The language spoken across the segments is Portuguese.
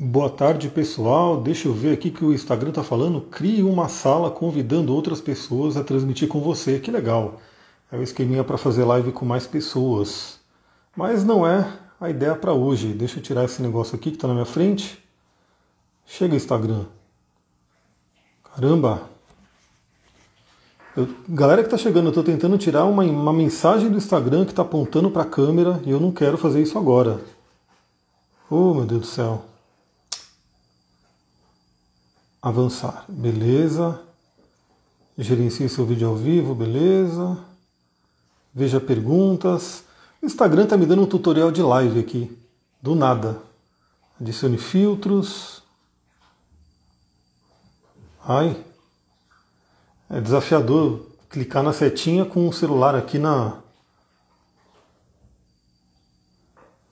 Boa tarde, pessoal. Deixa eu ver aqui que o Instagram está falando. Crie uma sala convidando outras pessoas a transmitir com você. Que legal. É o esqueminha para fazer live com mais pessoas. Mas não é a ideia para hoje. Deixa eu tirar esse negócio aqui que está na minha frente. Chega, Instagram. Caramba. Eu, galera que está chegando, eu estou tentando tirar uma, uma mensagem do Instagram que está apontando para a câmera e eu não quero fazer isso agora. Oh, meu Deus do céu. Avançar, beleza. Gerencie seu vídeo ao vivo, beleza. Veja perguntas. O Instagram está me dando um tutorial de live aqui, do nada. Adicione filtros. Ai, é desafiador clicar na setinha com o celular aqui na.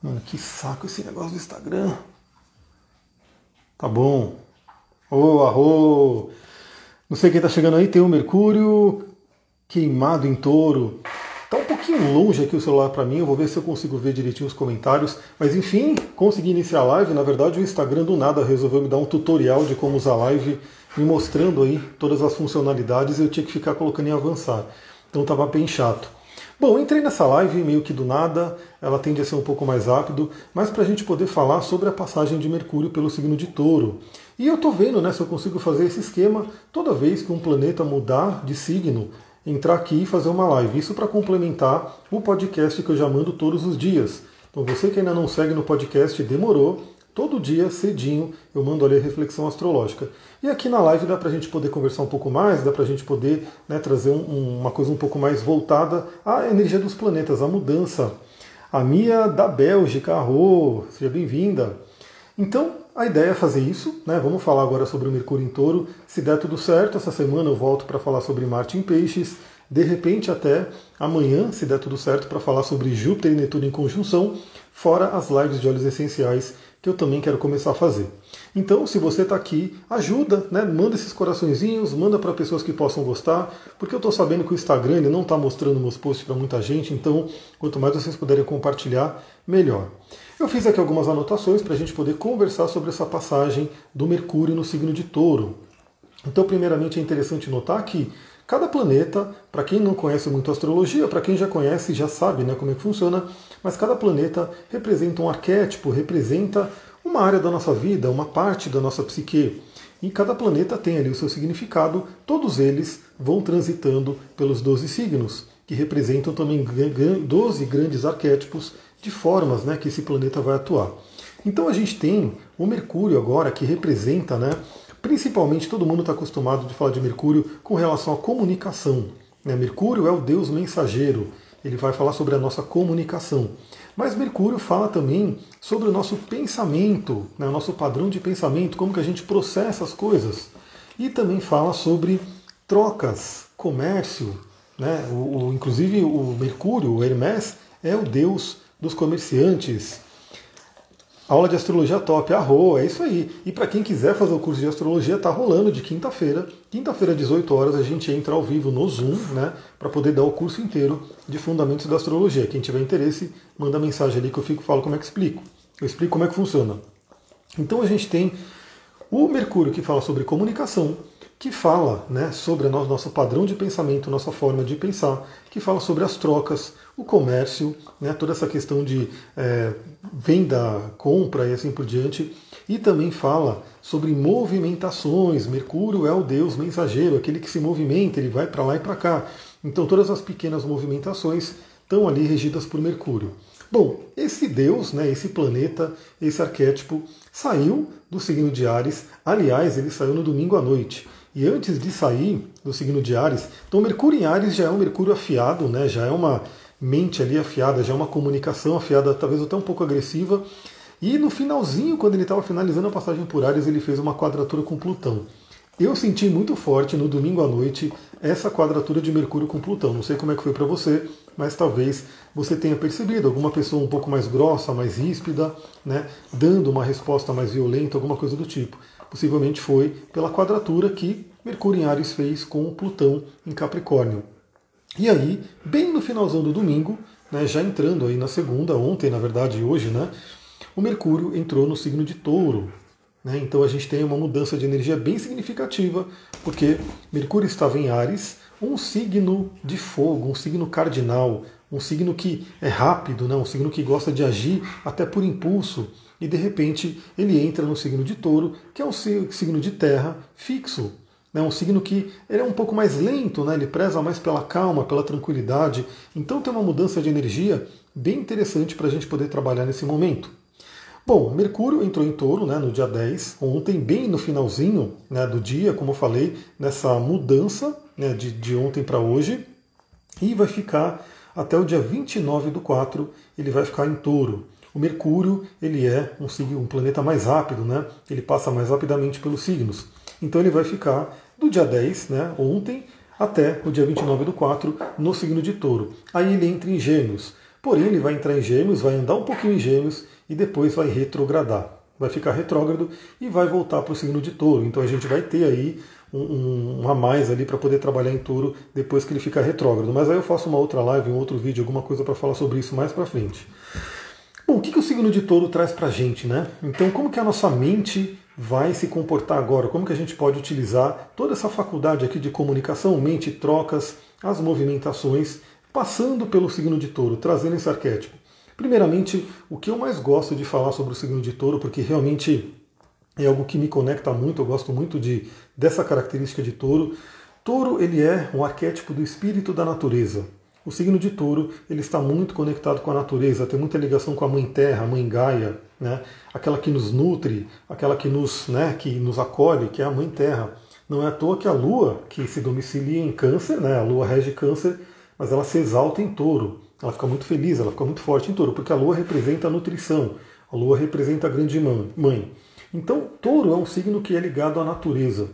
Mano, que saco esse negócio do Instagram. Tá bom. Oh, arro! Não sei quem tá chegando aí, tem o Mercúrio queimado em touro. Tá um pouquinho longe aqui o celular para mim, eu vou ver se eu consigo ver direitinho os comentários. Mas enfim, consegui iniciar a live. Na verdade, o Instagram do nada resolveu me dar um tutorial de como usar a live, me mostrando aí todas as funcionalidades e eu tinha que ficar colocando em avançar. Então tava bem chato. Bom, entrei nessa live meio que do nada, ela tende a ser um pouco mais rápido, mas para a gente poder falar sobre a passagem de Mercúrio pelo signo de touro. E eu estou vendo né, se eu consigo fazer esse esquema toda vez que um planeta mudar de signo, entrar aqui e fazer uma live. Isso para complementar o podcast que eu já mando todos os dias. Então você que ainda não segue no podcast, demorou, Todo dia, cedinho, eu mando ali a reflexão astrológica. E aqui na live dá para a gente poder conversar um pouco mais, dá para a gente poder né, trazer um, uma coisa um pouco mais voltada à energia dos planetas, à mudança. A Mia da Bélgica, arro, seja bem-vinda. Então, a ideia é fazer isso, né? Vamos falar agora sobre o Mercúrio em Touro. Se der tudo certo, essa semana eu volto para falar sobre Marte em Peixes. De repente, até amanhã, se der tudo certo, para falar sobre Júpiter e Netuno em conjunção, fora as lives de óleos essenciais que eu também quero começar a fazer. Então, se você está aqui, ajuda, né? manda esses coraçõezinhos, manda para pessoas que possam gostar, porque eu estou sabendo que o Instagram não está mostrando meus posts para muita gente, então quanto mais vocês puderem compartilhar, melhor. Eu fiz aqui algumas anotações para a gente poder conversar sobre essa passagem do Mercúrio no signo de Touro. Então, primeiramente, é interessante notar que cada planeta, para quem não conhece muito astrologia, para quem já conhece já sabe né, como é que funciona, mas cada planeta representa um arquétipo, representa uma área da nossa vida, uma parte da nossa psique. E cada planeta tem ali o seu significado, todos eles vão transitando pelos 12 signos, que representam também 12 grandes arquétipos de formas né, que esse planeta vai atuar. Então a gente tem o Mercúrio agora, que representa, né, principalmente todo mundo está acostumado de falar de Mercúrio com relação à comunicação. Né? Mercúrio é o deus mensageiro, ele vai falar sobre a nossa comunicação. Mas Mercúrio fala também sobre o nosso pensamento, né, o nosso padrão de pensamento, como que a gente processa as coisas. E também fala sobre trocas, comércio. Né? O, o, inclusive o Mercúrio, o Hermes, é o deus dos comerciantes, Aula de astrologia top, arro, é isso aí. E para quem quiser fazer o curso de astrologia, tá rolando de quinta-feira. Quinta-feira, 18 horas, a gente entra ao vivo no Zoom, né, para poder dar o curso inteiro de fundamentos da astrologia. Quem tiver interesse, manda mensagem ali que eu fico falo como é que explico. Eu explico como é que funciona. Então a gente tem o Mercúrio que fala sobre comunicação, que fala né, sobre o nosso padrão de pensamento, nossa forma de pensar, que fala sobre as trocas, o comércio, né, toda essa questão de é, venda, compra e assim por diante, e também fala sobre movimentações. Mercúrio é o deus mensageiro, aquele que se movimenta, ele vai para lá e para cá. Então todas as pequenas movimentações estão ali regidas por Mercúrio. Bom, esse deus, né, esse planeta, esse arquétipo, saiu do signo de Ares. Aliás, ele saiu no domingo à noite. E antes de sair do signo de Ares, então Mercúrio em Ares já é um Mercúrio afiado, né? já é uma mente ali afiada, já é uma comunicação afiada, talvez até um pouco agressiva. E no finalzinho, quando ele estava finalizando a passagem por Ares, ele fez uma quadratura com Plutão. Eu senti muito forte no domingo à noite essa quadratura de Mercúrio com Plutão. Não sei como é que foi para você, mas talvez você tenha percebido alguma pessoa um pouco mais grossa, mais ríspida, né, dando uma resposta mais violenta, alguma coisa do tipo possivelmente foi pela quadratura que Mercúrio em Ares fez com Plutão em Capricórnio. E aí, bem no finalzão do domingo, né, já entrando aí na segunda, ontem na verdade hoje, né, o Mercúrio entrou no signo de Touro. Né? Então a gente tem uma mudança de energia bem significativa, porque Mercúrio estava em Ares, um signo de fogo, um signo cardinal, um signo que é rápido, né? um signo que gosta de agir até por impulso, e de repente ele entra no signo de touro, que é um signo de terra fixo. Né? Um signo que ele é um pouco mais lento, né? ele preza mais pela calma, pela tranquilidade. Então tem uma mudança de energia bem interessante para a gente poder trabalhar nesse momento. Bom, Mercúrio entrou em touro né, no dia 10, ontem, bem no finalzinho né, do dia, como eu falei, nessa mudança né, de, de ontem para hoje, e vai ficar até o dia 29 do 4, ele vai ficar em touro. O Mercúrio ele é um, um planeta mais rápido, né? ele passa mais rapidamente pelos signos. Então ele vai ficar do dia 10, né, ontem, até o dia 29 do 4, no signo de touro. Aí ele entra em gêmeos. Porém, ele vai entrar em gêmeos, vai andar um pouquinho em gêmeos e depois vai retrogradar. Vai ficar retrógrado e vai voltar para o signo de touro. Então a gente vai ter aí um, um a mais ali para poder trabalhar em touro depois que ele ficar retrógrado. Mas aí eu faço uma outra live, um outro vídeo, alguma coisa para falar sobre isso mais para frente. Bom, o que, que o signo de touro traz para a gente, né? Então, como que a nossa mente vai se comportar agora? Como que a gente pode utilizar toda essa faculdade aqui de comunicação, mente, trocas, as movimentações, passando pelo signo de touro, trazendo esse arquétipo? Primeiramente, o que eu mais gosto de falar sobre o signo de touro, porque realmente é algo que me conecta muito, eu gosto muito de, dessa característica de touro. Touro ele é um arquétipo do espírito da natureza. O signo de touro ele está muito conectado com a natureza, tem muita ligação com a mãe terra, a mãe Gaia, né? aquela que nos nutre, aquela que nos, né, que nos acolhe, que é a mãe terra. Não é à toa que a lua, que se domicilia em câncer, né, a lua rege câncer, mas ela se exalta em touro. Ela fica muito feliz, ela fica muito forte em touro, porque a lua representa a nutrição, a lua representa a grande mãe. Então, touro é um signo que é ligado à natureza.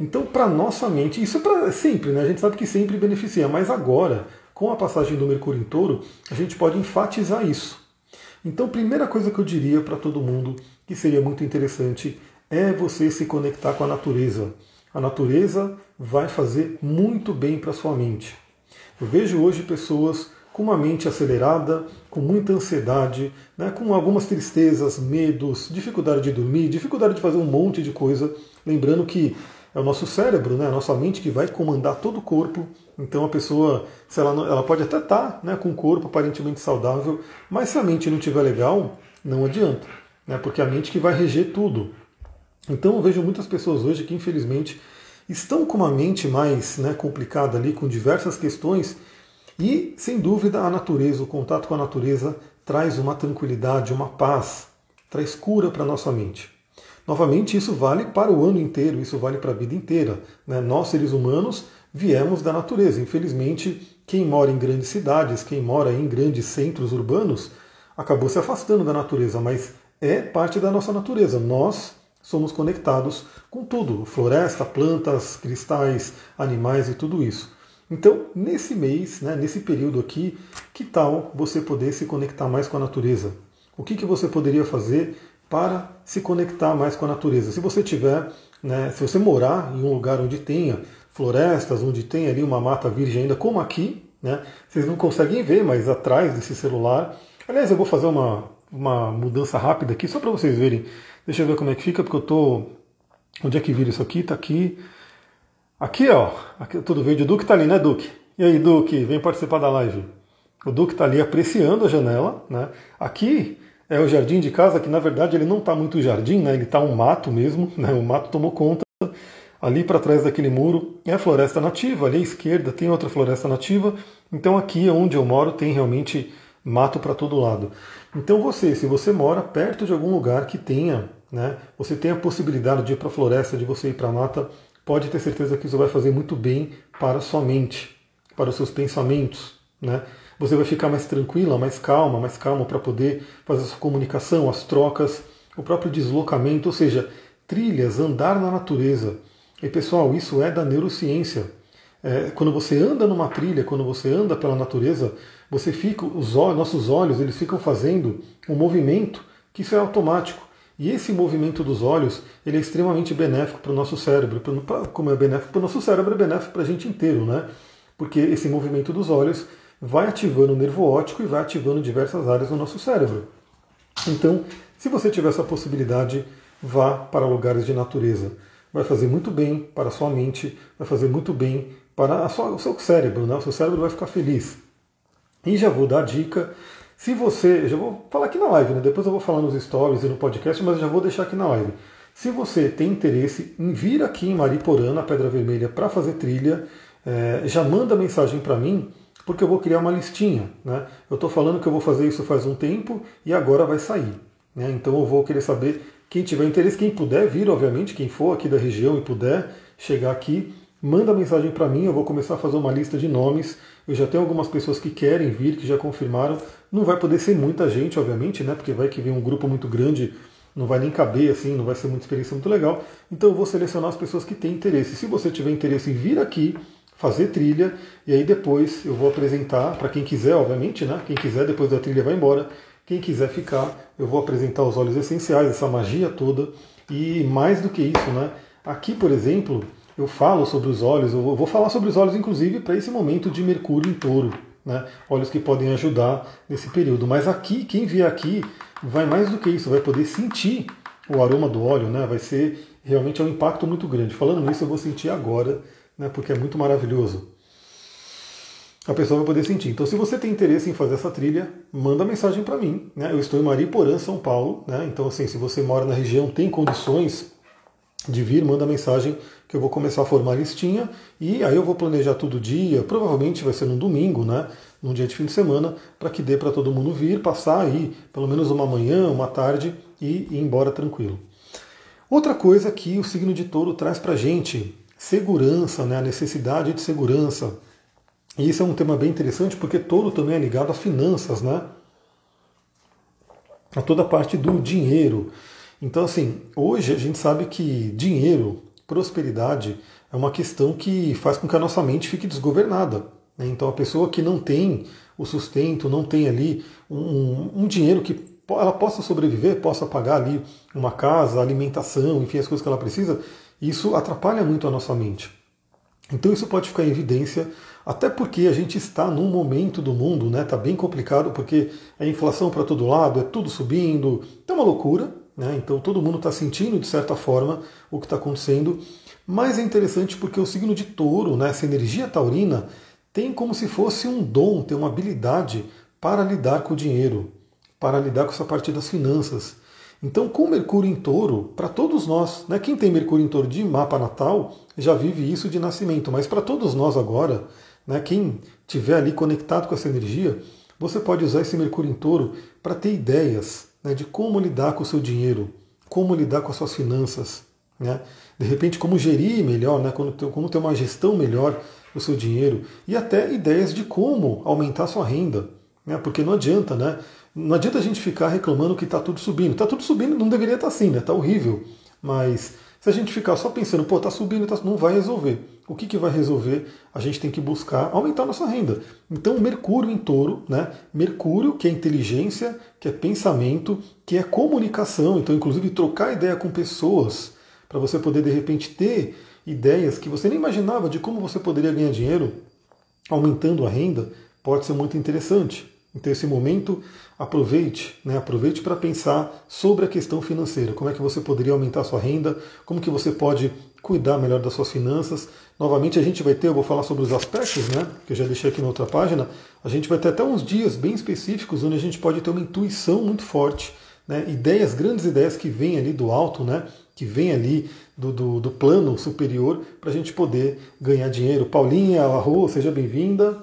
Então, para nossa mente, isso é para sempre, né? A gente sabe que sempre beneficia, mas agora, com a passagem do Mercúrio em touro, a gente pode enfatizar isso. Então, primeira coisa que eu diria para todo mundo, que seria muito interessante, é você se conectar com a natureza. A natureza vai fazer muito bem para sua mente. Eu vejo hoje pessoas com uma mente acelerada, com muita ansiedade, né, com algumas tristezas, medos, dificuldade de dormir, dificuldade de fazer um monte de coisa. Lembrando que é o nosso cérebro, né, a nossa mente que vai comandar todo o corpo. Então a pessoa, se ela, não, ela pode até estar tá, né, com o corpo aparentemente saudável, mas se a mente não estiver legal, não adianta, né, porque é a mente que vai reger tudo. Então eu vejo muitas pessoas hoje que infelizmente estão com uma mente mais né, complicada ali, com diversas questões e, sem dúvida, a natureza, o contato com a natureza, traz uma tranquilidade, uma paz, traz cura para a nossa mente. Novamente, isso vale para o ano inteiro, isso vale para a vida inteira. Né? Nós, seres humanos, viemos da natureza. Infelizmente, quem mora em grandes cidades, quem mora em grandes centros urbanos, acabou se afastando da natureza, mas é parte da nossa natureza. Nós somos conectados com tudo: floresta, plantas, cristais, animais e tudo isso. Então, nesse mês, né, nesse período aqui, que tal você poder se conectar mais com a natureza? O que, que você poderia fazer para se conectar mais com a natureza? Se você tiver, né, se você morar em um lugar onde tenha florestas, onde tem ali uma mata virgem ainda, como aqui, né, vocês não conseguem ver, mas atrás desse celular. Aliás, eu vou fazer uma, uma mudança rápida aqui, só para vocês verem. Deixa eu ver como é que fica, porque eu tô. Onde é que vira isso aqui? Está aqui. Aqui, ó, aqui, tudo verde. O Duque está ali, né, Duque? E aí, Duque, vem participar da live. O Duque está ali apreciando a janela, né? Aqui é o jardim de casa, que na verdade ele não está muito jardim, né? Ele está um mato mesmo, né? O mato tomou conta. Ali para trás daquele muro é a floresta nativa, ali à esquerda tem outra floresta nativa. Então aqui onde eu moro tem realmente mato para todo lado. Então você, se você mora perto de algum lugar que tenha, né? Você tem a possibilidade de ir para a floresta, de você ir para a mata, pode ter certeza que isso vai fazer muito bem para a sua mente, para os seus pensamentos. Né? Você vai ficar mais tranquila, mais calma, mais calma para poder fazer a sua comunicação, as trocas, o próprio deslocamento, ou seja, trilhas, andar na natureza. E pessoal, isso é da neurociência. É, quando você anda numa trilha, quando você anda pela natureza, você fica, os olhos, nossos olhos, eles ficam fazendo um movimento que isso é automático. E esse movimento dos olhos ele é extremamente benéfico para o nosso cérebro. Como é benéfico para o nosso cérebro, é benéfico para a gente inteiro, né? Porque esse movimento dos olhos vai ativando o nervo óptico e vai ativando diversas áreas do nosso cérebro. Então, se você tiver essa possibilidade, vá para lugares de natureza. Vai fazer muito bem para a sua mente, vai fazer muito bem para sua, o seu cérebro, né? o seu cérebro vai ficar feliz. E já vou dar dica, se você, já vou falar aqui na live, né? depois eu vou falar nos stories e no podcast, mas já vou deixar aqui na live. Se você tem interesse em vir aqui em Mariporã, na Pedra Vermelha, para fazer trilha, é, já manda mensagem para mim, porque eu vou criar uma listinha. Né? Eu estou falando que eu vou fazer isso faz um tempo e agora vai sair. Né? Então eu vou querer saber quem tiver interesse, quem puder vir, obviamente, quem for aqui da região e puder chegar aqui, manda mensagem para mim, eu vou começar a fazer uma lista de nomes. Eu já tenho algumas pessoas que querem vir, que já confirmaram. Não vai poder ser muita gente, obviamente, né? Porque vai que vem um grupo muito grande, não vai nem caber assim, não vai ser muita experiência muito legal. Então eu vou selecionar as pessoas que têm interesse. Se você tiver interesse em vir aqui, fazer trilha, e aí depois eu vou apresentar para quem quiser, obviamente, né? Quem quiser depois da trilha vai embora. Quem quiser ficar, eu vou apresentar os óleos essenciais, essa magia toda. E mais do que isso, né? Aqui, por exemplo, eu falo sobre os óleos, eu vou falar sobre os óleos, inclusive, para esse momento de Mercúrio em touro. Né? Óleos que podem ajudar nesse período. Mas aqui, quem vier aqui, vai mais do que isso, vai poder sentir o aroma do óleo, né? Vai ser realmente é um impacto muito grande. Falando nisso, eu vou sentir agora, né? Porque é muito maravilhoso a pessoa vai poder sentir. Então, se você tem interesse em fazer essa trilha, manda mensagem para mim. Né? Eu estou em Mariporã, São Paulo. Né? Então, assim, se você mora na região, tem condições de vir, manda mensagem que eu vou começar a formar listinha e aí eu vou planejar todo dia. Provavelmente vai ser num domingo, né? Num dia de fim de semana, para que dê para todo mundo vir, passar aí pelo menos uma manhã, uma tarde e ir embora tranquilo. Outra coisa que o signo de touro traz para gente, segurança, né? a necessidade de segurança, e isso é um tema bem interessante porque touro também é ligado a finanças, né? A toda a parte do dinheiro. Então, assim, hoje a gente sabe que dinheiro, prosperidade, é uma questão que faz com que a nossa mente fique desgovernada. Né? Então, a pessoa que não tem o sustento, não tem ali um, um dinheiro que ela possa sobreviver, possa pagar ali uma casa, alimentação, enfim, as coisas que ela precisa, isso atrapalha muito a nossa mente. Então, isso pode ficar em evidência até porque a gente está num momento do mundo, né? Tá bem complicado porque é inflação para todo lado, é tudo subindo, é uma loucura, né? Então todo mundo está sentindo de certa forma o que está acontecendo. Mas é interessante porque o signo de Touro, né? Essa energia taurina tem como se fosse um dom, tem uma habilidade para lidar com o dinheiro, para lidar com essa parte das finanças. Então, com Mercúrio em touro, para todos nós, né, quem tem Mercúrio em touro de mapa natal já vive isso de nascimento, mas para todos nós agora, né? Quem tiver ali conectado com essa energia, você pode usar esse Mercúrio em Touro para ter ideias né, de como lidar com o seu dinheiro, como lidar com as suas finanças. Né? De repente, como gerir melhor, né, como, ter, uma gestão melhor do seu dinheiro e até ideias de como aumentar a sua renda. Né? Porque não adianta, né? Não adianta a gente ficar reclamando que está tudo subindo. Está tudo subindo, não deveria estar tá assim, né? Está horrível. Mas se a gente ficar só pensando, pô, está subindo, tá, não vai resolver. O que, que vai resolver? A gente tem que buscar aumentar nossa renda. Então, Mercúrio em touro, né? Mercúrio, que é inteligência, que é pensamento, que é comunicação. Então, inclusive, trocar ideia com pessoas, para você poder, de repente, ter ideias que você nem imaginava de como você poderia ganhar dinheiro aumentando a renda, pode ser muito interessante. Então, esse momento, aproveite, né? aproveite para pensar sobre a questão financeira, como é que você poderia aumentar a sua renda, como que você pode cuidar melhor das suas finanças. Novamente, a gente vai ter, eu vou falar sobre os aspectos, né? que eu já deixei aqui na outra página, a gente vai ter até uns dias bem específicos onde a gente pode ter uma intuição muito forte, né? ideias, grandes ideias que vêm ali do alto, né? que vêm ali do, do, do plano superior, para a gente poder ganhar dinheiro. Paulinha, arro, seja bem-vinda.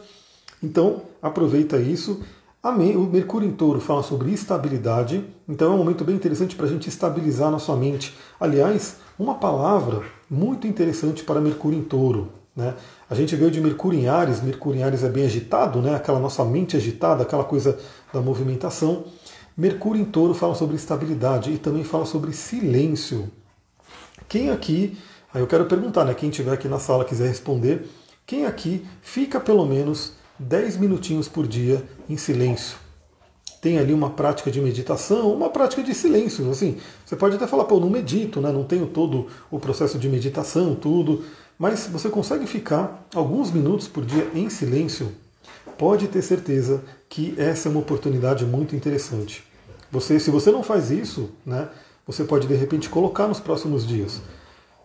Então, aproveita isso. O Mercúrio em Touro fala sobre estabilidade, então é um momento bem interessante para a gente estabilizar nossa mente. Aliás, uma palavra muito interessante para Mercúrio em Touro. Né? A gente veio de Mercúrio em Ares, Mercúrio em Ares é bem agitado, né? aquela nossa mente agitada, aquela coisa da movimentação. Mercúrio em Touro fala sobre estabilidade e também fala sobre silêncio. Quem aqui, aí eu quero perguntar, né? Quem estiver aqui na sala quiser responder, quem aqui fica pelo menos 10 minutinhos por dia em silêncio. Tem ali uma prática de meditação, uma prática de silêncio. Assim, você pode até falar, pô, eu não medito, né? não tenho todo o processo de meditação, tudo, mas você consegue ficar alguns minutos por dia em silêncio. Pode ter certeza que essa é uma oportunidade muito interessante. Você, se você não faz isso, né, você pode de repente colocar nos próximos dias.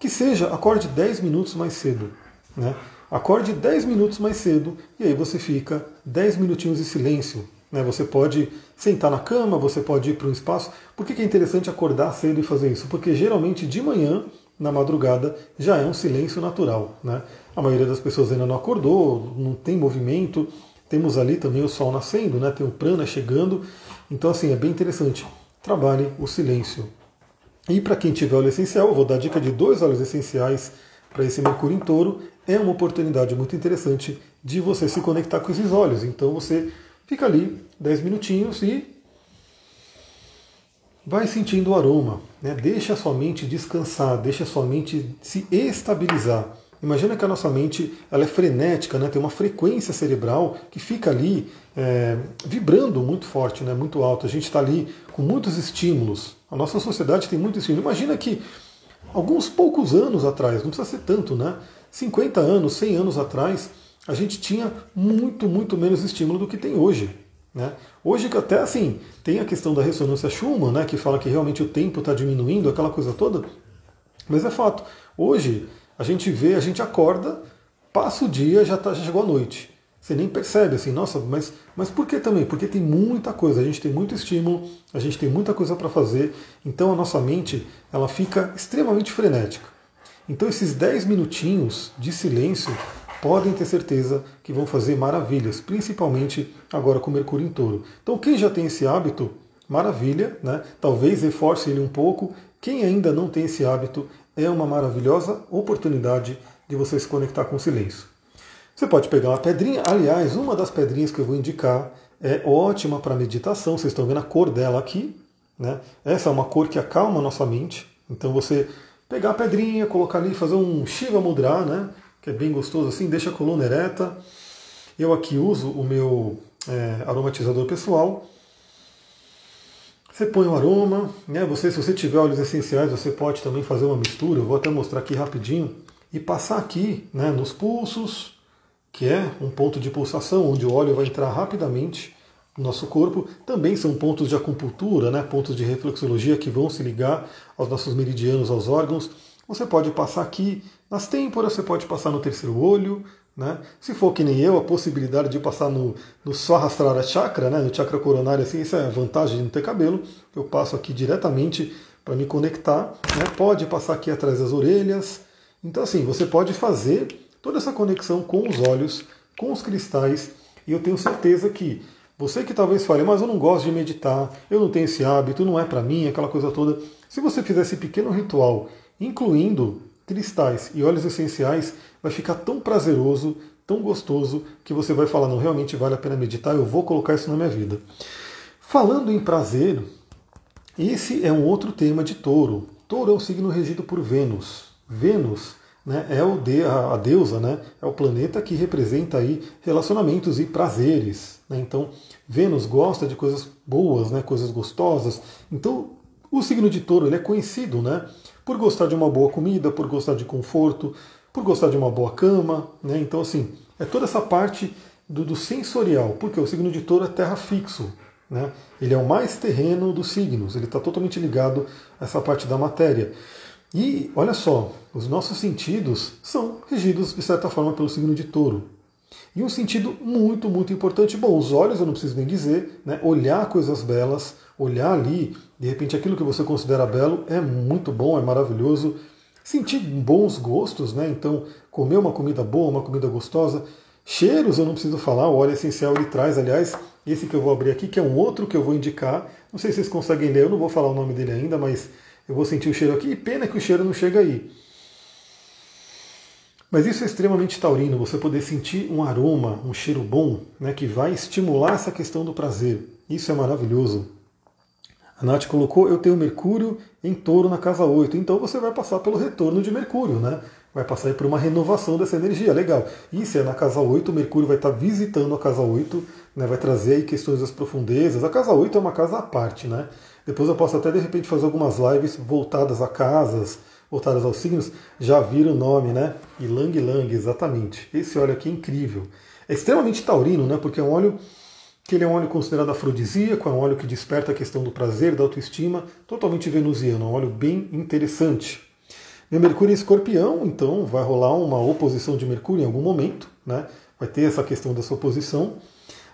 Que seja, acorde 10 minutos mais cedo. Né? Acorde 10 minutos mais cedo e aí você fica 10 minutinhos em silêncio. Né? Você pode sentar na cama, você pode ir para um espaço. Por que é interessante acordar cedo e fazer isso? Porque geralmente de manhã, na madrugada, já é um silêncio natural. Né? A maioria das pessoas ainda não acordou, não tem movimento. Temos ali também o sol nascendo, né? tem o prana chegando. Então, assim, é bem interessante. Trabalhe o silêncio. E para quem tiver óleo essencial, eu vou dar dica de dois óleos essenciais para esse Mercúrio em Touro. É uma oportunidade muito interessante de você se conectar com esses óleos. Então você fica ali 10 minutinhos e vai sentindo o aroma. Né? Deixa a sua mente descansar, deixa a sua mente se estabilizar. Imagina que a nossa mente ela é frenética, né? tem uma frequência cerebral que fica ali é, vibrando muito forte, né? muito alto. A gente está ali com muitos estímulos. A nossa sociedade tem muito estímulo. Imagina que alguns poucos anos atrás, não precisa ser tanto, né? 50 anos, 100 anos atrás, a gente tinha muito, muito menos estímulo do que tem hoje. Né? Hoje que até assim, tem a questão da ressonância Schumann, né, que fala que realmente o tempo está diminuindo, aquela coisa toda, mas é fato. Hoje a gente vê, a gente acorda, passa o dia, já, tá, já chegou a noite. Você nem percebe assim, nossa, mas, mas por que também? Porque tem muita coisa, a gente tem muito estímulo, a gente tem muita coisa para fazer, então a nossa mente ela fica extremamente frenética. Então esses 10 minutinhos de silêncio podem ter certeza que vão fazer maravilhas, principalmente agora com Mercúrio em Touro. Então quem já tem esse hábito, maravilha, né? Talvez reforce ele um pouco. Quem ainda não tem esse hábito, é uma maravilhosa oportunidade de você se conectar com o silêncio. Você pode pegar uma pedrinha, aliás, uma das pedrinhas que eu vou indicar é ótima para meditação, vocês estão vendo a cor dela aqui. Né? Essa é uma cor que acalma a nossa mente. Então você pegar a pedrinha, colocar ali, fazer um Shiva Mudra, né? que é bem gostoso assim, deixa a coluna ereta. Eu aqui uso o meu é, aromatizador pessoal. Você põe o aroma, né? Você, se você tiver óleos essenciais, você pode também fazer uma mistura. Eu vou até mostrar aqui rapidinho e passar aqui, né, nos pulsos, que é um ponto de pulsação onde o óleo vai entrar rapidamente no nosso corpo. Também são pontos de acupuntura, né, pontos de reflexologia que vão se ligar aos nossos meridianos, aos órgãos. Você pode passar aqui nas têmporas, você pode passar no terceiro olho, né? Se for que nem eu, a possibilidade de passar no, no Sahasrara Chakra, né, no chakra coronário, assim, isso é a vantagem de não ter cabelo. Eu passo aqui diretamente para me conectar. Né? Pode passar aqui atrás das orelhas. Então, assim, você pode fazer toda essa conexão com os olhos, com os cristais. E eu tenho certeza que você que talvez fale, mas eu não gosto de meditar, eu não tenho esse hábito, não é para mim, aquela coisa toda. Se você fizer esse pequeno ritual, incluindo cristais e óleos essenciais, vai ficar tão prazeroso, tão gostoso, que você vai falar, não, realmente vale a pena meditar, eu vou colocar isso na minha vida. Falando em prazer, esse é um outro tema de touro. Touro é um signo regido por Vênus. Vênus né, é o de, a, a, deusa, né, é o planeta que representa aí relacionamentos e prazeres. Né? Então, Vênus gosta de coisas boas, né, coisas gostosas. Então, o signo de touro ele é conhecido né, por gostar de uma boa comida, por gostar de conforto, por gostar de uma boa cama, né? Então, assim, é toda essa parte do, do sensorial, porque o signo de touro é terra fixo, né? Ele é o mais terreno dos signos, ele está totalmente ligado a essa parte da matéria. E olha só, os nossos sentidos são regidos de certa forma pelo signo de touro. E um sentido muito, muito importante. Bom, os olhos eu não preciso nem dizer, né? olhar coisas belas, olhar ali, de repente aquilo que você considera belo é muito bom, é maravilhoso sentir bons gostos, né? Então, comer uma comida boa, uma comida gostosa. Cheiros eu não preciso falar, o óleo essencial ele traz, aliás, esse que eu vou abrir aqui, que é um outro que eu vou indicar. Não sei se vocês conseguem ler, eu não vou falar o nome dele ainda, mas eu vou sentir o cheiro aqui. E pena que o cheiro não chega aí. Mas isso é extremamente taurino, você poder sentir um aroma, um cheiro bom, né, que vai estimular essa questão do prazer. Isso é maravilhoso. A Nath colocou, eu tenho Mercúrio em touro na casa 8. Então você vai passar pelo retorno de Mercúrio, né? Vai passar por uma renovação dessa energia. Legal. Se é na casa 8, Mercúrio vai estar visitando a casa 8, né? vai trazer aí questões das profundezas. A casa 8 é uma casa à parte, né? Depois eu posso até de repente fazer algumas lives voltadas a casas, voltadas aos signos. Já viram o nome, né? Ilang Lang, exatamente. Esse óleo aqui é incrível. É extremamente taurino, né? Porque é um óleo que ele é um óleo considerado afrodisíaco, é um óleo que desperta a questão do prazer, da autoestima, totalmente venusiano, um óleo bem interessante. Meu Mercúrio em escorpião, então vai rolar uma oposição de Mercúrio em algum momento, né? vai ter essa questão dessa oposição.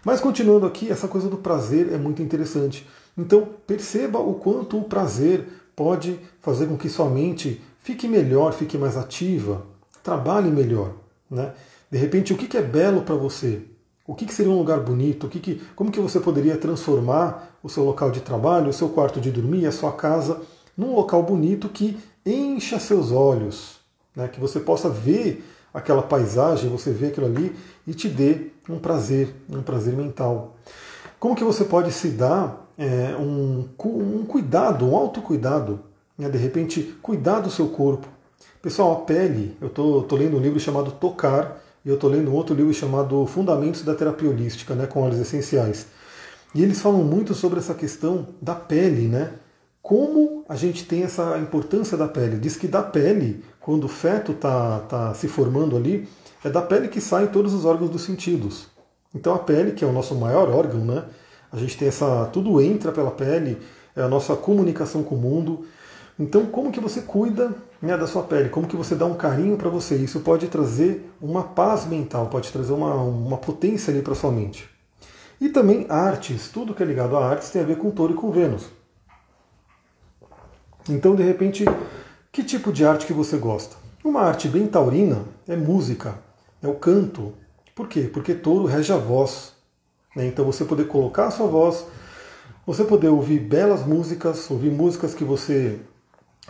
Mas continuando aqui, essa coisa do prazer é muito interessante. Então perceba o quanto o prazer pode fazer com que sua mente fique melhor, fique mais ativa, trabalhe melhor. Né? De repente, o que é belo para você? O que seria um lugar bonito? O que que, como que você poderia transformar o seu local de trabalho, o seu quarto de dormir, a sua casa, num local bonito que encha seus olhos, né? que você possa ver aquela paisagem, você vê aquilo ali e te dê um prazer, um prazer mental. Como que você pode se dar é, um, um, cuidado, um autocuidado, né? de repente cuidar do seu corpo. Pessoal, a pele, eu estou lendo um livro chamado Tocar, e eu estou lendo outro livro chamado Fundamentos da Terapia Holística, né, com óleos essenciais. E eles falam muito sobre essa questão da pele, né? Como a gente tem essa importância da pele. Diz que da pele, quando o feto está tá se formando ali, é da pele que saem todos os órgãos dos sentidos. Então a pele, que é o nosso maior órgão, né? A gente tem essa. Tudo entra pela pele, é a nossa comunicação com o mundo. Então, como que você cuida né, da sua pele? Como que você dá um carinho para você? Isso pode trazer uma paz mental, pode trazer uma, uma potência ali para sua mente. E também artes, tudo que é ligado a artes tem a ver com touro e com Vênus. Então, de repente, que tipo de arte que você gosta? Uma arte bem taurina é música, é o canto. Por quê? Porque touro rege a voz. Né? Então, você poder colocar a sua voz, você poder ouvir belas músicas, ouvir músicas que você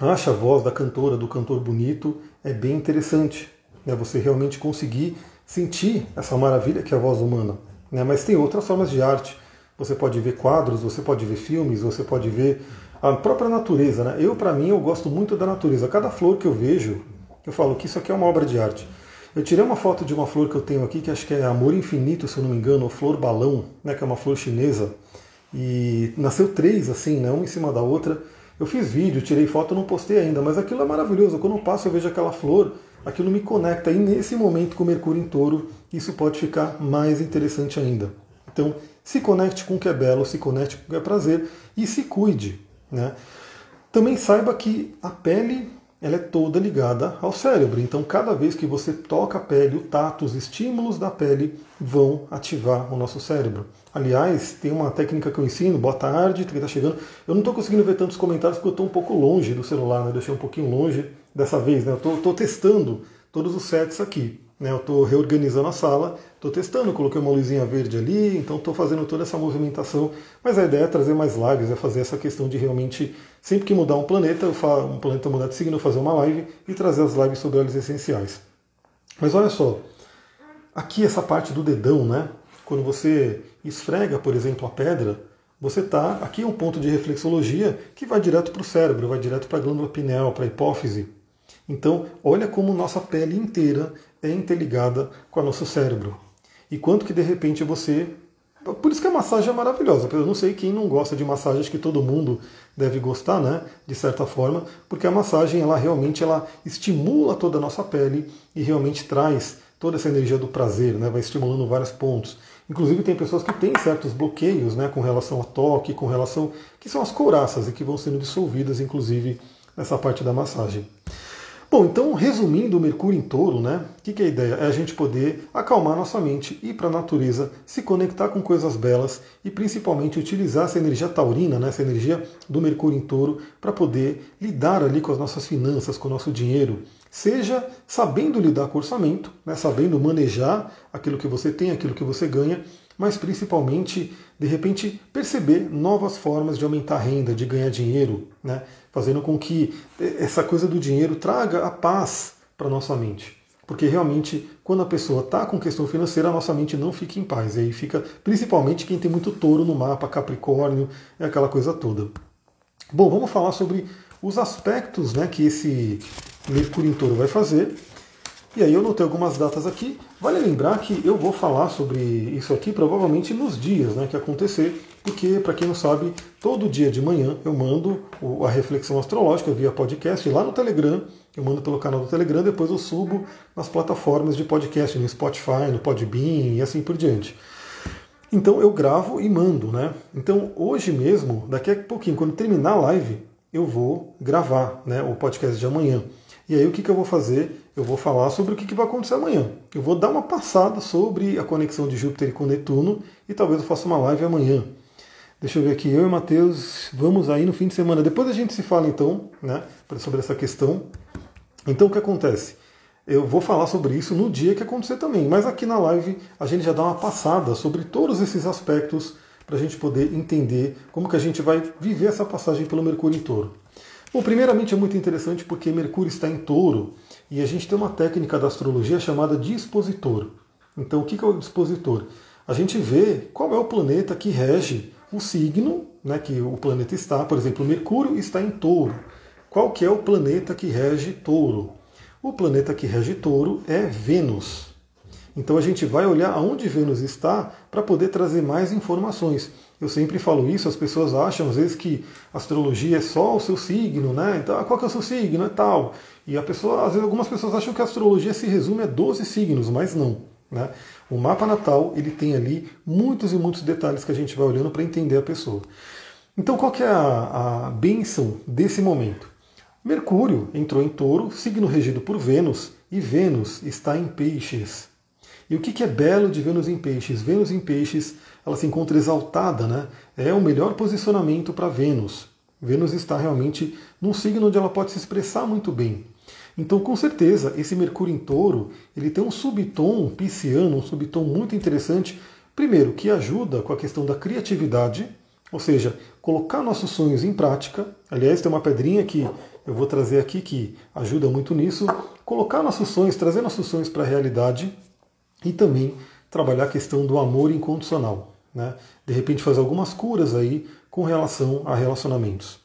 acha a voz da cantora, do cantor bonito, é bem interessante. Né? Você realmente conseguir sentir essa maravilha que é a voz humana. Né? Mas tem outras formas de arte. Você pode ver quadros, você pode ver filmes, você pode ver a própria natureza. Né? Eu, para mim, eu gosto muito da natureza. Cada flor que eu vejo, eu falo que isso aqui é uma obra de arte. Eu tirei uma foto de uma flor que eu tenho aqui, que acho que é Amor Infinito, se eu não me engano, ou Flor Balão, né, que é uma flor chinesa. E nasceu três, assim, né, uma em cima da outra. Eu fiz vídeo, tirei foto, não postei ainda, mas aquilo é maravilhoso. Quando eu passo, eu vejo aquela flor, aquilo me conecta. E nesse momento, com Mercúrio em touro, isso pode ficar mais interessante ainda. Então, se conecte com o que é belo, se conecte com o que é prazer e se cuide. Né? Também saiba que a pele ela é toda ligada ao cérebro. Então, cada vez que você toca a pele, o tato, os estímulos da pele vão ativar o nosso cérebro. Aliás, tem uma técnica que eu ensino, boa tarde, que está chegando. Eu não estou conseguindo ver tantos comentários porque eu estou um pouco longe do celular, né? Deixei um pouquinho longe dessa vez, né? Eu estou testando todos os sets aqui. Né? Eu estou reorganizando a sala, estou testando, coloquei uma luzinha verde ali, então estou fazendo toda essa movimentação. Mas a ideia é trazer mais lives, é fazer essa questão de realmente, sempre que mudar um planeta, um planeta mudar de signo, fazer uma live e trazer as lives sobre óleos essenciais. Mas olha só, aqui essa parte do dedão, né? Quando você esfrega, por exemplo, a pedra, você está. Aqui é um ponto de reflexologia que vai direto para o cérebro, vai direto para a glândula pineal, para a hipófise. Então, olha como nossa pele inteira é interligada com o nosso cérebro. E quanto que de repente você. Por isso que a massagem é maravilhosa. Eu não sei quem não gosta de massagem, acho que todo mundo deve gostar, né? De certa forma, porque a massagem ela realmente ela estimula toda a nossa pele e realmente traz toda essa energia do prazer, né? Vai estimulando vários pontos. Inclusive tem pessoas que têm certos bloqueios, né? Com relação a toque, com relação que são as couraças e que vão sendo dissolvidas, inclusive nessa parte da massagem. Bom, então, resumindo o Mercúrio em touro, né? O que, que é a ideia? É a gente poder acalmar nossa mente, ir para a natureza, se conectar com coisas belas e principalmente utilizar essa energia taurina, né? essa energia do Mercúrio em touro, para poder lidar ali com as nossas finanças, com o nosso dinheiro. Seja sabendo lidar com orçamento, né? sabendo manejar aquilo que você tem, aquilo que você ganha, mas principalmente, de repente, perceber novas formas de aumentar a renda, de ganhar dinheiro, né? fazendo com que essa coisa do dinheiro traga a paz para nossa mente. Porque realmente, quando a pessoa está com questão financeira, a nossa mente não fica em paz. E aí fica, principalmente quem tem muito touro no mapa, Capricórnio, é aquela coisa toda. Bom, vamos falar sobre os aspectos né, que esse Mercúrio em touro vai fazer. E aí eu notei algumas datas aqui. Vale lembrar que eu vou falar sobre isso aqui provavelmente nos dias né, que acontecer, porque, para quem não sabe, todo dia de manhã eu mando a reflexão astrológica via podcast lá no Telegram. Eu mando pelo canal do Telegram, depois eu subo nas plataformas de podcast, no Spotify, no Podbean e assim por diante. Então eu gravo e mando, né? Então hoje mesmo, daqui a pouquinho, quando terminar a live, eu vou gravar né, o podcast de amanhã. E aí o que, que eu vou fazer? Eu vou falar sobre o que, que vai acontecer amanhã. Eu vou dar uma passada sobre a conexão de Júpiter com Netuno e talvez eu faça uma live amanhã. Deixa eu ver aqui, eu e Matheus vamos aí no fim de semana. Depois a gente se fala então, né, sobre essa questão. Então o que acontece? Eu vou falar sobre isso no dia que acontecer também, mas aqui na live a gente já dá uma passada sobre todos esses aspectos para a gente poder entender como que a gente vai viver essa passagem pelo Mercúrio em Touro. Bom, primeiramente é muito interessante porque Mercúrio está em Touro e a gente tem uma técnica da astrologia chamada dispositor. Então, o que é o dispositor? A gente vê qual é o planeta que rege o signo né, que o planeta está. Por exemplo, Mercúrio está em touro. Qual que é o planeta que rege touro? O planeta que rege touro é Vênus. Então a gente vai olhar aonde Vênus está para poder trazer mais informações. Eu sempre falo isso, as pessoas acham às vezes que astrologia é só o seu signo, né? Então, ah, qual que é o seu signo? É tal. E a pessoa, às vezes algumas pessoas acham que a astrologia se resume a 12 signos, mas não. Né? O mapa natal ele tem ali muitos e muitos detalhes que a gente vai olhando para entender a pessoa. Então qual que é a, a bênção desse momento? Mercúrio entrou em touro, signo regido por Vênus, e Vênus está em peixes. E o que, é belo de Vênus em peixes? Vênus em peixes ela se encontra exaltada, né? é o melhor posicionamento para Vênus. Vênus está realmente num signo onde ela pode se expressar muito bem. Então, com certeza, esse Mercúrio em Touro, ele tem um subtom pisciano, um subtom muito interessante. Primeiro, que ajuda com a questão da criatividade, ou seja, colocar nossos sonhos em prática. Aliás, tem uma pedrinha que eu vou trazer aqui que ajuda muito nisso. Colocar nossos sonhos, trazer nossos sonhos para a realidade e também trabalhar a questão do amor incondicional. Né? De repente, fazer algumas curas aí com relação a relacionamentos.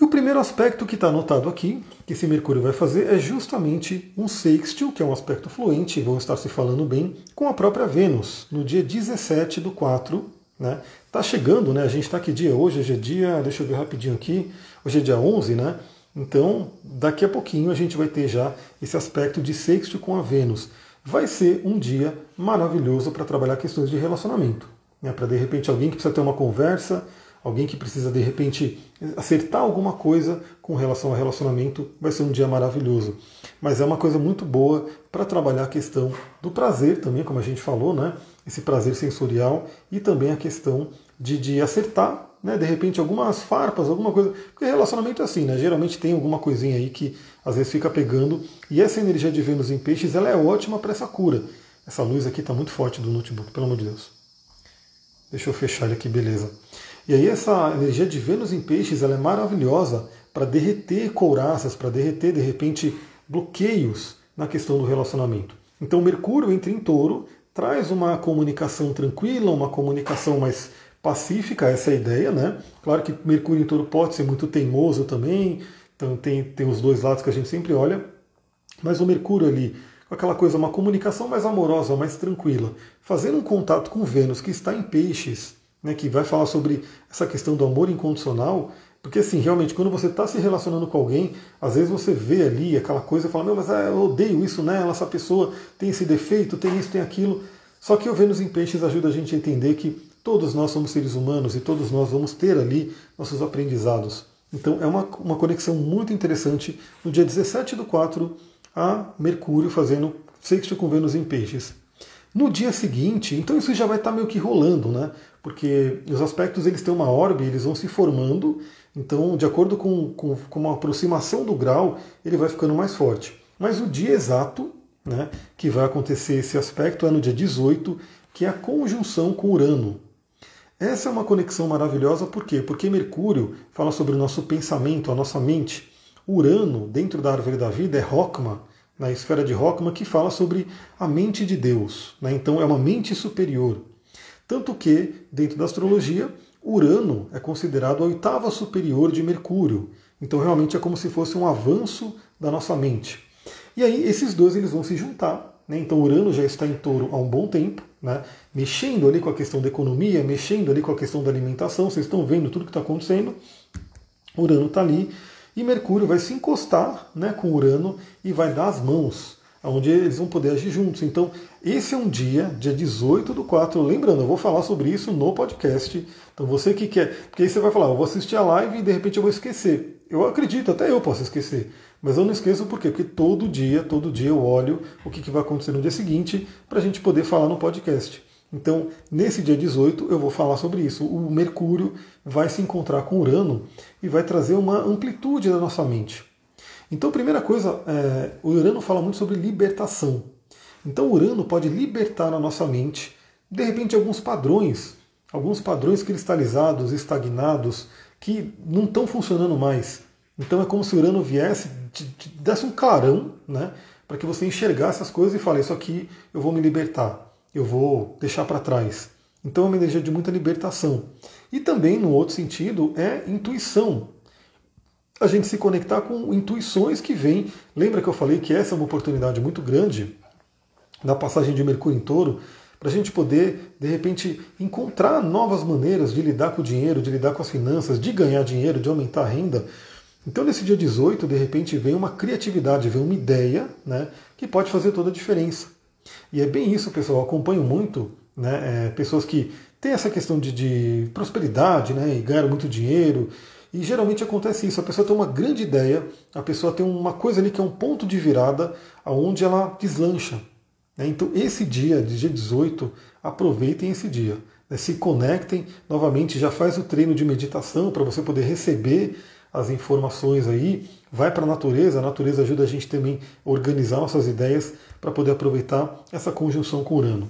E o primeiro aspecto que está anotado aqui, que esse Mercúrio vai fazer, é justamente um sextil, que é um aspecto fluente, vão estar se falando bem, com a própria Vênus, no dia 17 do 4. Né? Tá chegando, né? A gente está que dia hoje? Hoje é dia, deixa eu ver rapidinho aqui, hoje é dia 11, né? Então, daqui a pouquinho a gente vai ter já esse aspecto de sextil com a Vênus. Vai ser um dia maravilhoso para trabalhar questões de relacionamento. Né? Para de repente alguém que precisa ter uma conversa, alguém que precisa de repente acertar alguma coisa com relação ao relacionamento, vai ser um dia maravilhoso. Mas é uma coisa muito boa para trabalhar a questão do prazer também, como a gente falou, né? Esse prazer sensorial e também a questão de, de acertar, né? De repente algumas farpas, alguma coisa. Porque relacionamento é assim, né? Geralmente tem alguma coisinha aí que às vezes fica pegando. E essa energia de Vênus em peixes, ela é ótima para essa cura. Essa luz aqui está muito forte do notebook, pelo amor de Deus. Deixa eu fechar ele aqui, beleza. E aí essa energia de Vênus em peixes ela é maravilhosa para derreter couraças, para derreter de repente bloqueios na questão do relacionamento. Então Mercúrio entra em touro, traz uma comunicação tranquila, uma comunicação mais pacífica, essa ideia, né? Claro que Mercúrio em touro pode ser muito teimoso também, então tem, tem os dois lados que a gente sempre olha, mas o Mercúrio ali, com aquela coisa, uma comunicação mais amorosa, mais tranquila, fazendo um contato com Vênus que está em peixes, né, que vai falar sobre essa questão do amor incondicional, porque assim, realmente, quando você está se relacionando com alguém, às vezes você vê ali aquela coisa e fala, meu, mas é, eu odeio isso nela, essa pessoa tem esse defeito, tem isso, tem aquilo. Só que o Vênus em Peixes ajuda a gente a entender que todos nós somos seres humanos e todos nós vamos ter ali nossos aprendizados. Então é uma, uma conexão muito interessante no dia 17 do 4 a Mercúrio fazendo sexto com Vênus em Peixes. No dia seguinte, então isso já vai estar tá meio que rolando, né? Porque os aspectos eles têm uma órbita, eles vão se formando, então, de acordo com, com, com a aproximação do grau, ele vai ficando mais forte. Mas o dia exato né, que vai acontecer esse aspecto é no dia 18, que é a conjunção com Urano. Essa é uma conexão maravilhosa, por quê? Porque Mercúrio fala sobre o nosso pensamento, a nossa mente. Urano, dentro da árvore da vida, é Rockma, na esfera de Rockman, que fala sobre a mente de Deus. Né? Então é uma mente superior. Tanto que, dentro da astrologia, Urano é considerado a oitava superior de Mercúrio. Então realmente é como se fosse um avanço da nossa mente. E aí esses dois eles vão se juntar. Né? Então Urano já está em touro há um bom tempo, né? mexendo ali com a questão da economia, mexendo ali com a questão da alimentação. Vocês estão vendo tudo que está acontecendo. Urano está ali e Mercúrio vai se encostar né, com Urano e vai dar as mãos. onde eles vão poder agir juntos. Então, esse é um dia, dia 18 do 4. Lembrando, eu vou falar sobre isso no podcast. Então, você que quer. Porque aí você vai falar, eu vou assistir a live e de repente eu vou esquecer. Eu acredito, até eu posso esquecer. Mas eu não esqueço por quê? Porque todo dia, todo dia eu olho o que vai acontecer no dia seguinte para a gente poder falar no podcast. Então, nesse dia 18, eu vou falar sobre isso. O Mercúrio vai se encontrar com Urano e vai trazer uma amplitude da nossa mente. Então, primeira coisa, é, o Urano fala muito sobre libertação. Então, o Urano pode libertar na nossa mente, de repente, alguns padrões, alguns padrões cristalizados, estagnados, que não estão funcionando mais. Então, é como se o Urano viesse, te, te desse um clarão, né, para que você enxergasse as coisas e fale: Isso aqui eu vou me libertar eu vou deixar para trás. Então é uma energia de muita libertação. E também, no outro sentido, é intuição. A gente se conectar com intuições que vêm. Lembra que eu falei que essa é uma oportunidade muito grande na passagem de Mercúrio em Touro, para a gente poder, de repente, encontrar novas maneiras de lidar com o dinheiro, de lidar com as finanças, de ganhar dinheiro, de aumentar a renda. Então, nesse dia 18, de repente, vem uma criatividade, vem uma ideia né, que pode fazer toda a diferença. E é bem isso, pessoal. Eu acompanho muito né, é, pessoas que têm essa questão de, de prosperidade né, e ganham muito dinheiro. E geralmente acontece isso, a pessoa tem uma grande ideia, a pessoa tem uma coisa ali que é um ponto de virada aonde ela deslancha. Né? Então esse dia, dia 18, aproveitem esse dia. Né? Se conectem novamente, já faz o treino de meditação para você poder receber as informações aí, vai para a natureza, a natureza ajuda a gente também a organizar nossas ideias para poder aproveitar essa conjunção com Urano.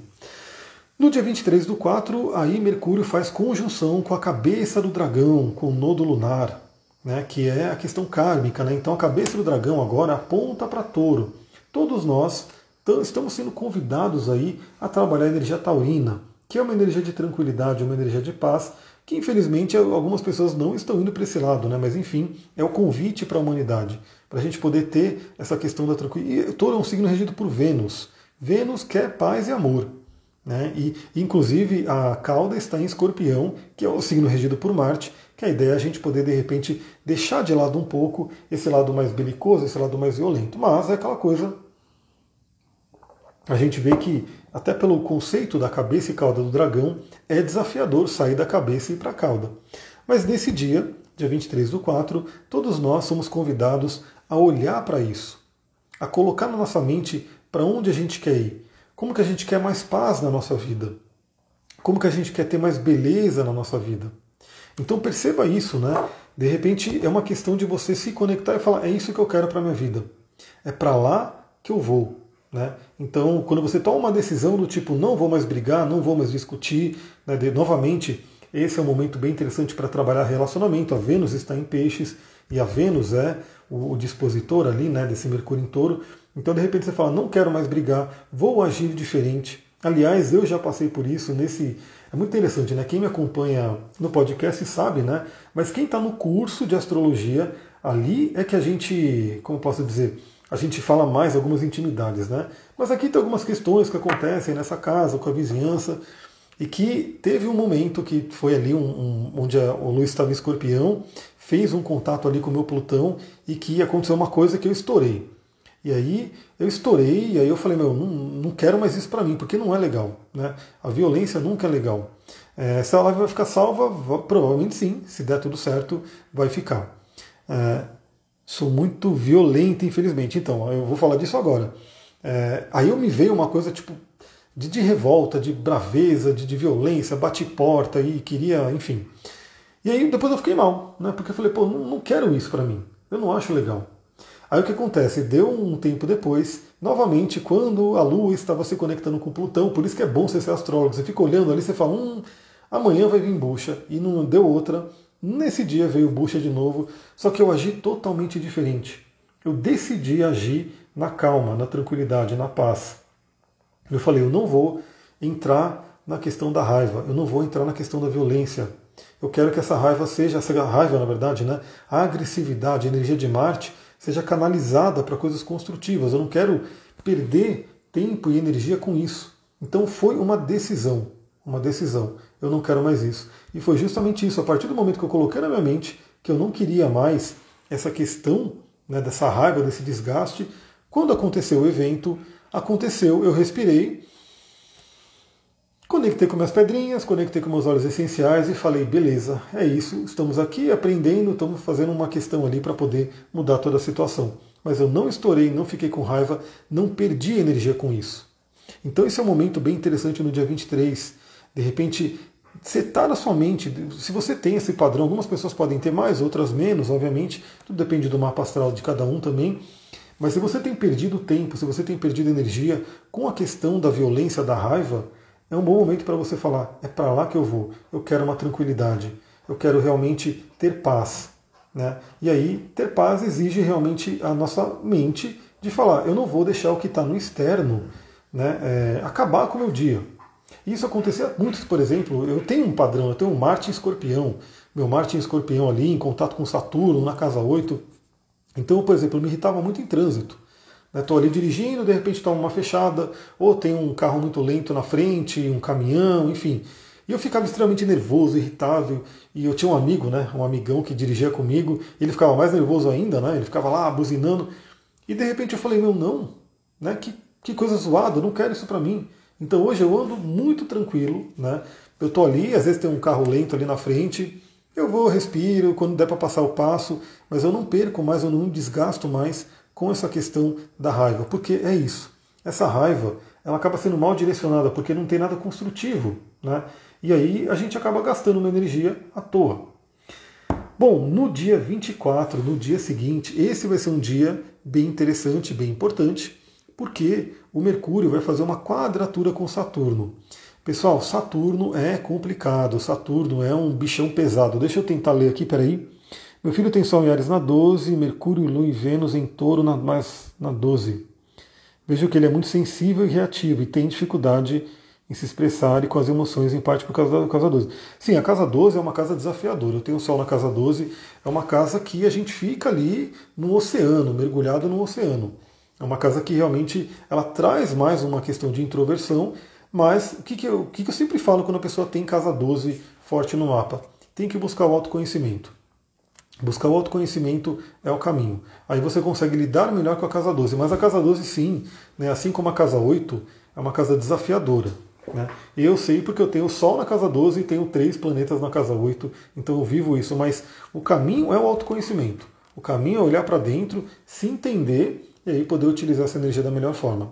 No dia 23 do 4, aí Mercúrio faz conjunção com a cabeça do dragão, com o nodo lunar, né, que é a questão kármica. Né? Então a cabeça do dragão agora aponta para touro. Todos nós estamos sendo convidados aí a trabalhar a energia taurina, que é uma energia de tranquilidade, uma energia de paz, que infelizmente algumas pessoas não estão indo para esse lado, né? mas enfim, é o convite para a humanidade, para a gente poder ter essa questão da tranquilidade. E todo é um signo regido por Vênus. Vênus quer paz e amor. Né? E, inclusive, a cauda está em escorpião, que é o signo regido por Marte, que a ideia é a gente poder, de repente, deixar de lado um pouco esse lado mais belicoso, esse lado mais violento. Mas é aquela coisa. A gente vê que até pelo conceito da cabeça e cauda do dragão, é desafiador sair da cabeça e ir para a cauda. Mas nesse dia, dia 23 do 4, todos nós somos convidados a olhar para isso, a colocar na nossa mente para onde a gente quer ir, como que a gente quer mais paz na nossa vida, como que a gente quer ter mais beleza na nossa vida. Então perceba isso, né? De repente é uma questão de você se conectar e falar: é isso que eu quero para minha vida. É para lá que eu vou. Né? Então, quando você toma uma decisão do tipo não vou mais brigar, não vou mais discutir, né? de, novamente, esse é um momento bem interessante para trabalhar relacionamento. A Vênus está em peixes e a Vênus é o, o dispositor ali né, desse Mercúrio em touro. Então, de repente, você fala: não quero mais brigar, vou agir diferente. Aliás, eu já passei por isso nesse. É muito interessante, né? Quem me acompanha no podcast sabe, né? Mas quem está no curso de astrologia, ali é que a gente, como posso dizer, a gente fala mais algumas intimidades, né? Mas aqui tem algumas questões que acontecem nessa casa, com a vizinhança, e que teve um momento que foi ali um, um, onde a, o Luiz estava em escorpião, fez um contato ali com o meu Plutão e que aconteceu uma coisa que eu estourei. E aí eu estourei, e aí eu falei, meu, não, não quero mais isso para mim, porque não é legal. Né? A violência nunca é legal. É, se a live vai ficar salva, provavelmente sim, se der tudo certo, vai ficar. É, sou muito violento, infelizmente. Então, eu vou falar disso agora. É, aí eu me veio uma coisa tipo de, de revolta, de braveza, de, de, violência, bate porta e queria, enfim. E aí depois eu fiquei mal, né? Porque eu falei, pô, não, não quero isso para mim. Eu não acho legal. Aí o que acontece? Deu um tempo depois, novamente, quando a Lua estava se conectando com Plutão, por isso que é bom você ser astrólogo. Você fica olhando ali, você fala, hum, amanhã vai vir bucha, e não deu outra. Nesse dia veio bucha de novo, só que eu agi totalmente diferente. Eu decidi agir na calma, na tranquilidade, na paz. Eu falei, eu não vou entrar na questão da raiva, eu não vou entrar na questão da violência. Eu quero que essa raiva seja, essa raiva, na verdade, né, a agressividade, a energia de Marte, seja canalizada para coisas construtivas. Eu não quero perder tempo e energia com isso. Então foi uma decisão, uma decisão. Eu não quero mais isso. E foi justamente isso, a partir do momento que eu coloquei na minha mente que eu não queria mais essa questão né, dessa raiva, desse desgaste, Quando aconteceu o evento, aconteceu, eu respirei, conectei com minhas pedrinhas, conectei com meus olhos essenciais e falei, beleza, é isso, estamos aqui aprendendo, estamos fazendo uma questão ali para poder mudar toda a situação. Mas eu não estourei, não fiquei com raiva, não perdi energia com isso. Então esse é um momento bem interessante no dia 23. De repente, setar a sua mente. Se você tem esse padrão, algumas pessoas podem ter mais, outras menos, obviamente. Tudo depende do mapa astral de cada um também. Mas se você tem perdido tempo, se você tem perdido energia com a questão da violência, da raiva, é um bom momento para você falar: é para lá que eu vou, eu quero uma tranquilidade, eu quero realmente ter paz. Né? E aí, ter paz exige realmente a nossa mente de falar: eu não vou deixar o que está no externo né, é, acabar com o meu dia. Isso acontecia muito, por exemplo, eu tenho um padrão, eu tenho um Marte em escorpião, meu Marte em escorpião ali, em contato com Saturno, na casa 8, então, por exemplo, eu me irritava muito em trânsito. Estou né? ali dirigindo, de repente toma uma fechada, ou tem um carro muito lento na frente, um caminhão, enfim. E eu ficava extremamente nervoso, irritável. E eu tinha um amigo, né, um amigão que dirigia comigo, ele ficava mais nervoso ainda, né? Ele ficava lá buzinando. E de repente eu falei, meu, não, né? Que, que coisa zoada, eu não quero isso para mim. Então hoje eu ando muito tranquilo, né? Eu tô ali, às vezes tem um carro lento ali na frente, eu vou, respiro, quando der para passar o passo, mas eu não perco mais, eu não desgasto mais com essa questão da raiva, porque é isso. Essa raiva, ela acaba sendo mal direcionada, porque não tem nada construtivo, né? E aí a gente acaba gastando uma energia à toa. Bom, no dia 24, no dia seguinte, esse vai ser um dia bem interessante, bem importante, porque o Mercúrio vai fazer uma quadratura com Saturno. Pessoal, Saturno é complicado, Saturno é um bichão pesado. Deixa eu tentar ler aqui, peraí. Meu filho tem Sol em Ares na 12, Mercúrio, Lua e Vênus em touro na, mais na 12. Vejo que ele é muito sensível e reativo e tem dificuldade em se expressar e com as emoções, em parte por causa da casa 12. Sim, a casa 12 é uma casa desafiadora. Eu tenho Sol na casa 12, é uma casa que a gente fica ali no oceano, mergulhado no oceano. É uma casa que realmente ela traz mais uma questão de introversão mas o que, que, eu, o que, que eu sempre falo quando a pessoa tem casa 12 forte no mapa? Tem que buscar o autoconhecimento. Buscar o autoconhecimento é o caminho. Aí você consegue lidar melhor com a casa 12. Mas a casa 12, sim, né, assim como a casa 8, é uma casa desafiadora. Né? Eu sei porque eu tenho Sol na casa 12 e tenho três planetas na casa 8, então eu vivo isso. Mas o caminho é o autoconhecimento. O caminho é olhar para dentro, se entender e aí poder utilizar essa energia da melhor forma.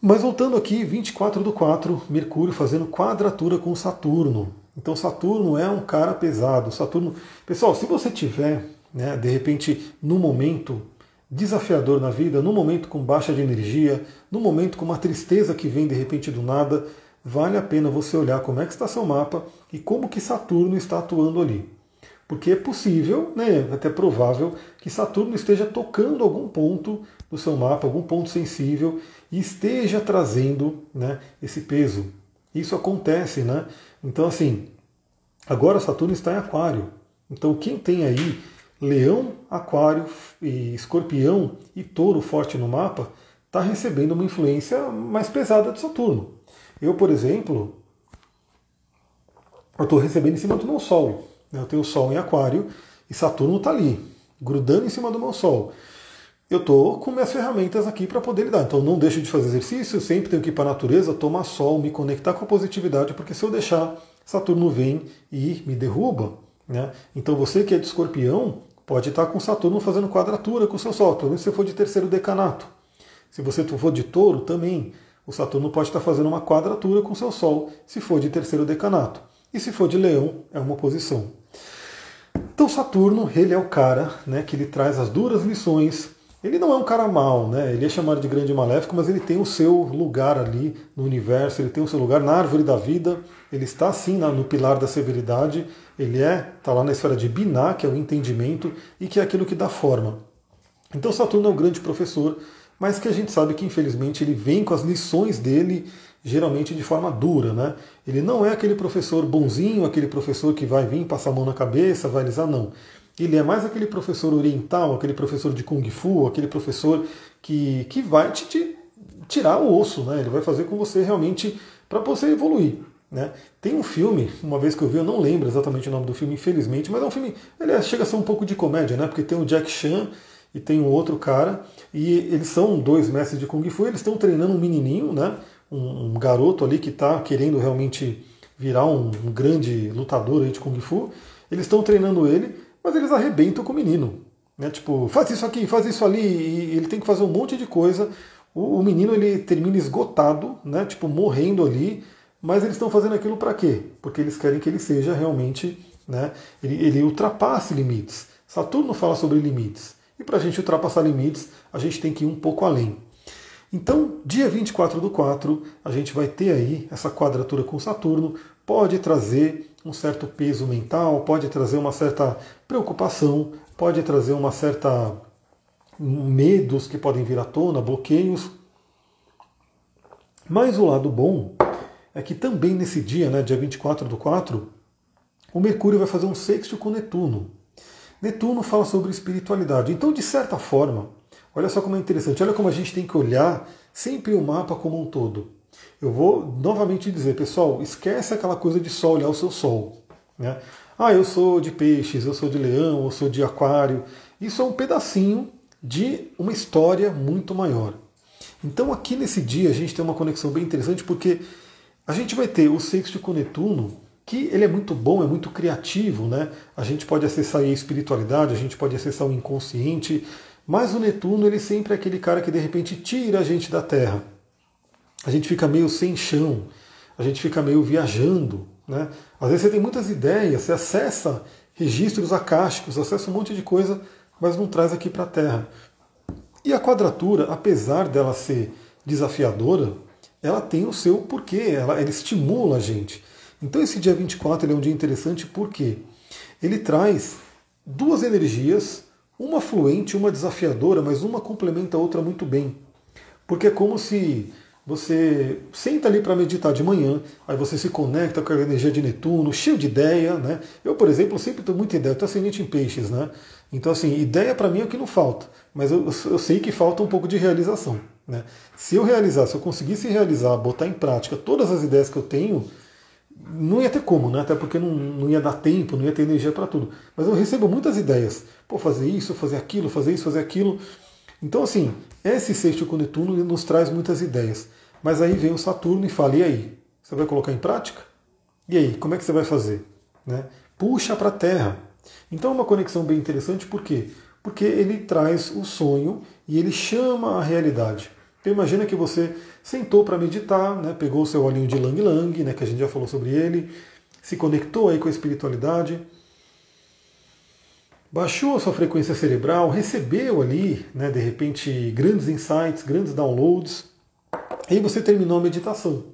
Mas voltando aqui, 24 do 4, Mercúrio fazendo quadratura com Saturno. Então Saturno é um cara pesado. Saturno, pessoal, se você tiver, né, de repente, no momento desafiador na vida, no momento com baixa de energia, no momento com uma tristeza que vem de repente do nada, vale a pena você olhar como é que está seu mapa e como que Saturno está atuando ali. Porque é possível, né, até provável, que Saturno esteja tocando algum ponto do seu mapa, algum ponto sensível, e esteja trazendo né, esse peso. Isso acontece, né? Então, assim, agora Saturno está em Aquário. Então, quem tem aí Leão, Aquário, e Escorpião e Touro forte no mapa, está recebendo uma influência mais pesada de Saturno. Eu, por exemplo, estou recebendo cima do meu Sol. Eu tenho o Sol em Aquário e Saturno está ali, grudando em cima do meu Sol. Eu estou com minhas ferramentas aqui para poder lidar. Então não deixo de fazer exercício, sempre tenho que ir para a natureza, tomar sol, me conectar com a positividade, porque se eu deixar, Saturno vem e me derruba. Né? Então você que é de escorpião, pode estar com Saturno fazendo quadratura com o seu Sol, pelo menos se for de terceiro decanato. Se você for de touro, também. O Saturno pode estar fazendo uma quadratura com seu Sol, se for de terceiro decanato. E se for de leão, é uma oposição. Então Saturno, ele é o cara né, que ele traz as duras lições. Ele não é um cara mau, né? Ele é chamado de grande maléfico, mas ele tem o seu lugar ali no universo, ele tem o seu lugar na árvore da vida, ele está sim no pilar da severidade, ele é, está lá na esfera de Binah, que é o entendimento, e que é aquilo que dá forma. Então Saturno é um grande professor, mas que a gente sabe que infelizmente ele vem com as lições dele geralmente de forma dura, né? Ele não é aquele professor bonzinho, aquele professor que vai vir passar a mão na cabeça, vai alisar, não. Ele é mais aquele professor oriental, aquele professor de Kung Fu, aquele professor que, que vai te, te tirar o osso, né? Ele vai fazer com você realmente para você evoluir. Né? Tem um filme, uma vez que eu vi, eu não lembro exatamente o nome do filme, infelizmente, mas é um filme, ele é, chega a ser um pouco de comédia, né? Porque tem o Jack Chan e tem um outro cara, e eles são dois mestres de Kung Fu, eles estão treinando um menininho, né? Um, um garoto ali que está querendo realmente virar um, um grande lutador aí de Kung Fu. Eles estão treinando ele, mas eles arrebentam com o menino. Né? Tipo, faz isso aqui, faz isso ali, e ele tem que fazer um monte de coisa. O, o menino ele termina esgotado, né? Tipo, morrendo ali, mas eles estão fazendo aquilo para quê? Porque eles querem que ele seja realmente, né? Ele, ele ultrapasse limites. Saturno fala sobre limites. E para a gente ultrapassar limites, a gente tem que ir um pouco além. Então, dia 24 do 4, a gente vai ter aí essa quadratura com Saturno, pode trazer um certo peso mental, pode trazer uma certa preocupação, pode trazer uma certa medos que podem vir à tona, bloqueios. Mas o lado bom é que também nesse dia, né, dia 24 do 4, o Mercúrio vai fazer um sexto com Netuno. Netuno fala sobre espiritualidade. Então, de certa forma, olha só como é interessante, olha como a gente tem que olhar sempre o mapa como um todo. Eu vou novamente dizer, pessoal, esquece aquela coisa de só olhar o seu sol. Né? Ah, eu sou de peixes, eu sou de leão, eu sou de aquário. Isso é um pedacinho de uma história muito maior. Então aqui nesse dia a gente tem uma conexão bem interessante porque a gente vai ter o sexto com Netuno, que ele é muito bom, é muito criativo, né? A gente pode acessar a espiritualidade, a gente pode acessar o inconsciente, mas o Netuno ele sempre é aquele cara que de repente tira a gente da Terra. A gente fica meio sem chão, a gente fica meio viajando, né? Às vezes você tem muitas ideias, você acessa registros acásticos, acessa um monte de coisa, mas não traz aqui para a Terra. E a quadratura, apesar dela ser desafiadora, ela tem o seu porquê, ela, ela estimula a gente. Então esse dia 24 ele é um dia interessante porque ele traz duas energias, uma fluente, uma desafiadora, mas uma complementa a outra muito bem. Porque é como se você senta ali para meditar de manhã, aí você se conecta com a energia de Netuno, cheio de ideia, né? Eu, por exemplo, sempre tenho muita ideia, estou ascendente em peixes, né? Então, assim, ideia para mim é o que não falta, mas eu, eu sei que falta um pouco de realização, né? Se eu realizar, se eu conseguisse realizar, botar em prática todas as ideias que eu tenho, não ia ter como, né? Até porque não, não ia dar tempo, não ia ter energia para tudo. Mas eu recebo muitas ideias. Pô, fazer isso, fazer aquilo, fazer isso, fazer aquilo. Então, assim, esse sexto com Netuno nos traz muitas ideias. Mas aí vem o Saturno e fala: e aí? Você vai colocar em prática? E aí, como é que você vai fazer? Né? Puxa para a Terra. Então é uma conexão bem interessante, por quê? Porque ele traz o sonho e ele chama a realidade. Então imagina que você sentou para meditar, né, pegou o seu olhinho de Lang Lang, né, que a gente já falou sobre ele, se conectou aí com a espiritualidade, baixou a sua frequência cerebral, recebeu ali, né, de repente, grandes insights, grandes downloads, aí você terminou a meditação.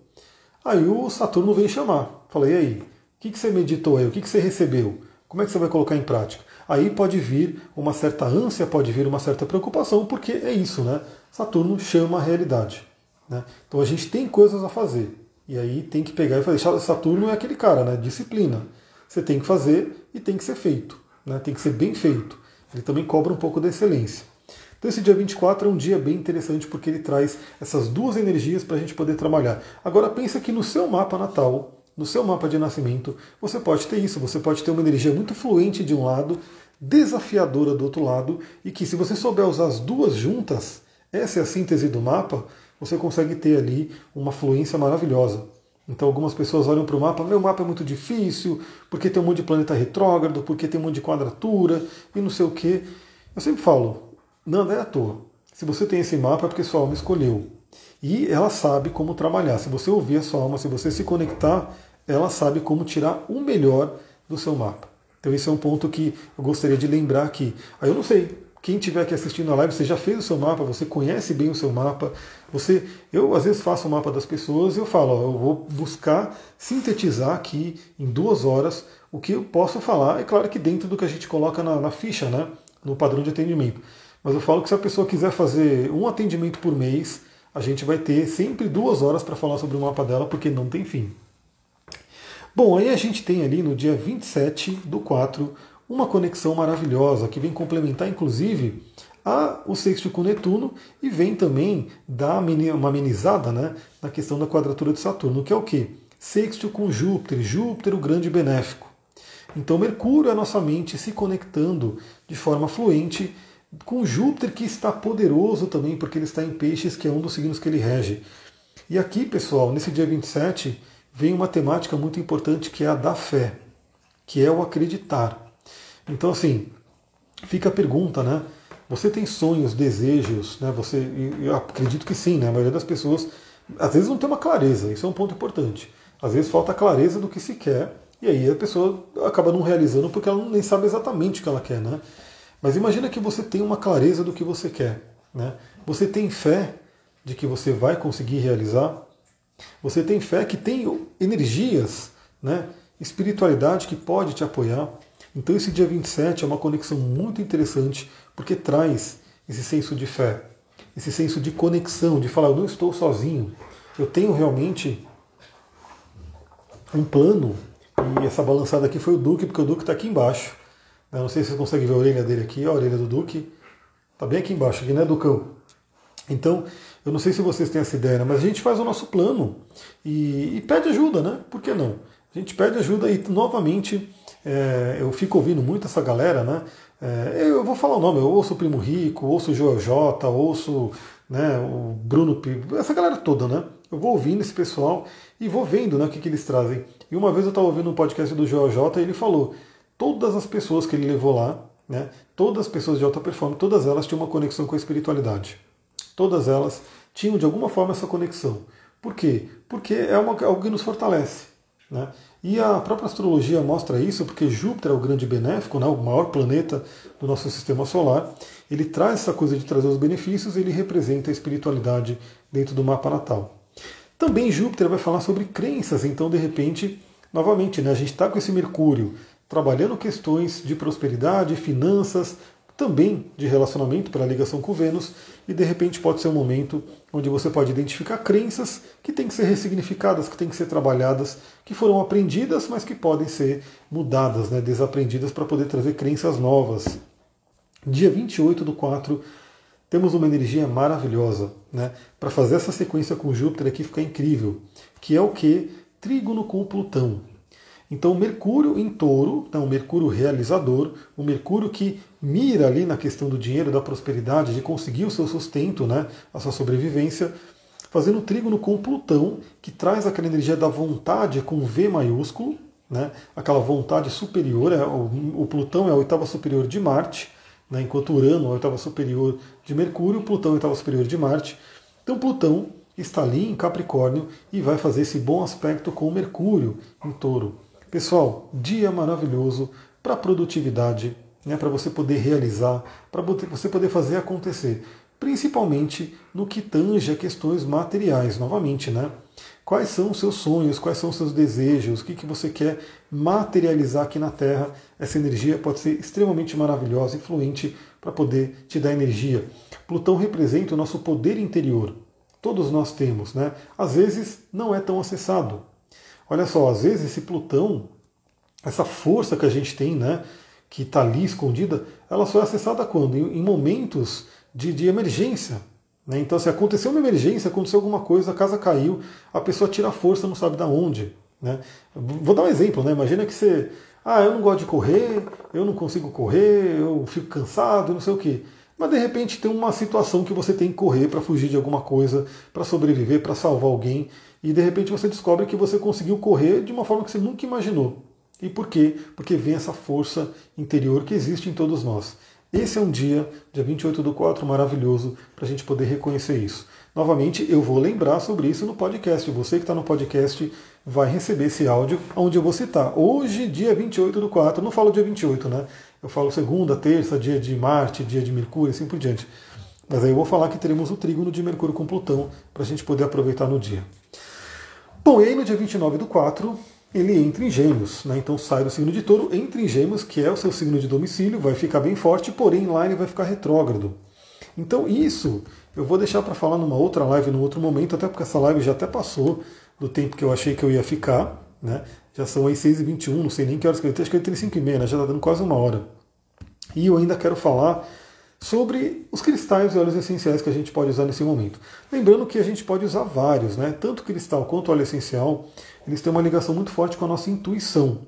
Aí o Saturno vem chamar. Falei, e aí, o que, que você meditou aí? O que, que você recebeu? Como é que você vai colocar em prática? Aí pode vir uma certa ânsia, pode vir uma certa preocupação, porque é isso, né? Saturno chama a realidade. Né? Então a gente tem coisas a fazer. E aí tem que pegar e fazer. Saturno é aquele cara, né? Disciplina. Você tem que fazer e tem que ser feito. Né? Tem que ser bem feito. Ele também cobra um pouco da excelência. Então esse dia 24 é um dia bem interessante porque ele traz essas duas energias para a gente poder trabalhar. Agora pensa que no seu mapa natal, no seu mapa de nascimento, você pode ter isso, você pode ter uma energia muito fluente de um lado, desafiadora do outro lado, e que se você souber usar as duas juntas, essa é a síntese do mapa, você consegue ter ali uma fluência maravilhosa. Então algumas pessoas olham para o mapa, meu mapa é muito difícil, porque tem um monte de planeta retrógrado, porque tem um monte de quadratura e não sei o quê. Eu sempre falo, não é à toa. Se você tem esse mapa é porque sua alma escolheu. E ela sabe como trabalhar. Se você ouvir a sua alma, se você se conectar, ela sabe como tirar o melhor do seu mapa. Então esse é um ponto que eu gostaria de lembrar aqui. Aí eu não sei, quem estiver aqui assistindo a live, você já fez o seu mapa, você conhece bem o seu mapa. Você, eu às vezes faço o mapa das pessoas e eu falo, ó, eu vou buscar sintetizar aqui em duas horas o que eu posso falar. É claro que dentro do que a gente coloca na, na ficha, né, no padrão de atendimento. Mas eu falo que se a pessoa quiser fazer um atendimento por mês, a gente vai ter sempre duas horas para falar sobre o mapa dela, porque não tem fim. Bom, aí a gente tem ali no dia 27 do 4 uma conexão maravilhosa que vem complementar, inclusive, a, o sexto com Netuno e vem também dar uma amenizada né, na questão da quadratura de Saturno, que é o que? Sexto com Júpiter, Júpiter o grande benéfico. Então Mercúrio é a nossa mente se conectando de forma fluente com Júpiter que está poderoso também, porque ele está em Peixes, que é um dos signos que ele rege. E aqui, pessoal, nesse dia 27, vem uma temática muito importante que é a da fé, que é o acreditar. Então, assim, fica a pergunta, né? Você tem sonhos, desejos, né? Você, eu acredito que sim, né? A maioria das pessoas às vezes não tem uma clareza, isso é um ponto importante. Às vezes falta clareza do que se quer, e aí a pessoa acaba não realizando porque ela nem sabe exatamente o que ela quer, né? Mas imagina que você tem uma clareza do que você quer, né? Você tem fé de que você vai conseguir realizar? Você tem fé que tem energias, né? Espiritualidade que pode te apoiar. Então esse dia 27 é uma conexão muito interessante porque traz esse senso de fé, esse senso de conexão, de falar, eu não estou sozinho, eu tenho realmente um plano. E essa balançada aqui foi o Duque, porque o Duque está aqui embaixo. Eu não sei se você consegue ver a orelha dele aqui, a orelha do Duque. Está bem aqui embaixo, aqui, né, Ducão? Então, eu não sei se vocês têm essa ideia, mas a gente faz o nosso plano e, e pede ajuda, né? Por que não? A gente pede ajuda e, novamente, é, eu fico ouvindo muito essa galera, né? É, eu vou falar o nome, eu ouço o Primo Rico, ouço o Joel J, ouço né, o Bruno P, essa galera toda, né? Eu vou ouvindo esse pessoal e vou vendo né, o que, que eles trazem. E uma vez eu estava ouvindo um podcast do Joel J e ele falou: todas as pessoas que ele levou lá, né, todas as pessoas de alta performance, todas elas tinham uma conexão com a espiritualidade. Todas elas tinham de alguma forma essa conexão. Por quê? Porque é uma, algo que nos fortalece. Né? E a própria astrologia mostra isso, porque Júpiter é o grande benéfico, né, o maior planeta do nosso sistema solar. Ele traz essa coisa de trazer os benefícios, ele representa a espiritualidade dentro do mapa natal. Também Júpiter vai falar sobre crenças, então de repente, novamente, né, a gente está com esse Mercúrio trabalhando questões de prosperidade, finanças, também de relacionamento pela ligação com Vênus, e de repente pode ser um momento onde você pode identificar crenças que têm que ser ressignificadas, que têm que ser trabalhadas, que foram aprendidas, mas que podem ser mudadas, né, desaprendidas para poder trazer crenças novas. Dia 28 do 4, temos uma energia maravilhosa né, para fazer essa sequência com Júpiter aqui ficar incrível, que é o que? Trígono com Plutão. Então, Mercúrio em touro, então, Mercúrio realizador, o Mercúrio que mira ali na questão do dinheiro, da prosperidade, de conseguir o seu sustento, né, a sua sobrevivência, fazendo trígono com Plutão, que traz aquela energia da vontade com V maiúsculo, né, aquela vontade superior. É, o, o Plutão é a oitava superior de Marte, né, enquanto Urano é a oitava superior de Mercúrio, Plutão é a oitava superior de Marte. Então, Plutão está ali em Capricórnio e vai fazer esse bom aspecto com o Mercúrio em touro. Pessoal, dia maravilhoso para produtividade, né, para você poder realizar, para você poder fazer acontecer, principalmente no que tange a questões materiais, novamente, né? Quais são os seus sonhos, quais são os seus desejos, o que, que você quer materializar aqui na Terra? Essa energia pode ser extremamente maravilhosa, influente para poder te dar energia. Plutão representa o nosso poder interior. Todos nós temos, né? Às vezes não é tão acessado, Olha só, às vezes esse Plutão, essa força que a gente tem, né, que está ali escondida, ela só é acessada quando? Em, em momentos de, de emergência. Né? Então, se aconteceu uma emergência, aconteceu alguma coisa, a casa caiu, a pessoa tira a força, não sabe de onde. Né? Vou dar um exemplo, né? Imagina que você. Ah, eu não gosto de correr, eu não consigo correr, eu fico cansado, não sei o quê. Mas de repente tem uma situação que você tem que correr para fugir de alguma coisa, para sobreviver, para salvar alguém e de repente você descobre que você conseguiu correr de uma forma que você nunca imaginou. E por quê? Porque vem essa força interior que existe em todos nós. Esse é um dia, dia 28 do 4, maravilhoso para a gente poder reconhecer isso. Novamente, eu vou lembrar sobre isso no podcast. Você que está no podcast vai receber esse áudio onde eu vou citar. Hoje, dia 28 do 4, não falo dia 28, né? Eu falo segunda, terça, dia de Marte, dia de Mercúrio, assim por diante. Mas aí eu vou falar que teremos o trígono de Mercúrio com Plutão para a gente poder aproveitar no dia. Bom, e aí no dia 29 do 4, ele entra em gêmeos, né? então sai do signo de touro, entra em gêmeos, que é o seu signo de domicílio, vai ficar bem forte, porém lá ele vai ficar retrógrado. Então isso eu vou deixar para falar numa outra live, num outro momento, até porque essa live já até passou do tempo que eu achei que eu ia ficar, né? Já são aí 6h21, não sei nem que horas que eu acho que eu entrei 5 e meia, né? já está dando quase uma hora. E eu ainda quero falar sobre os cristais e óleos essenciais que a gente pode usar nesse momento. Lembrando que a gente pode usar vários, né? tanto cristal quanto óleo essencial, eles têm uma ligação muito forte com a nossa intuição.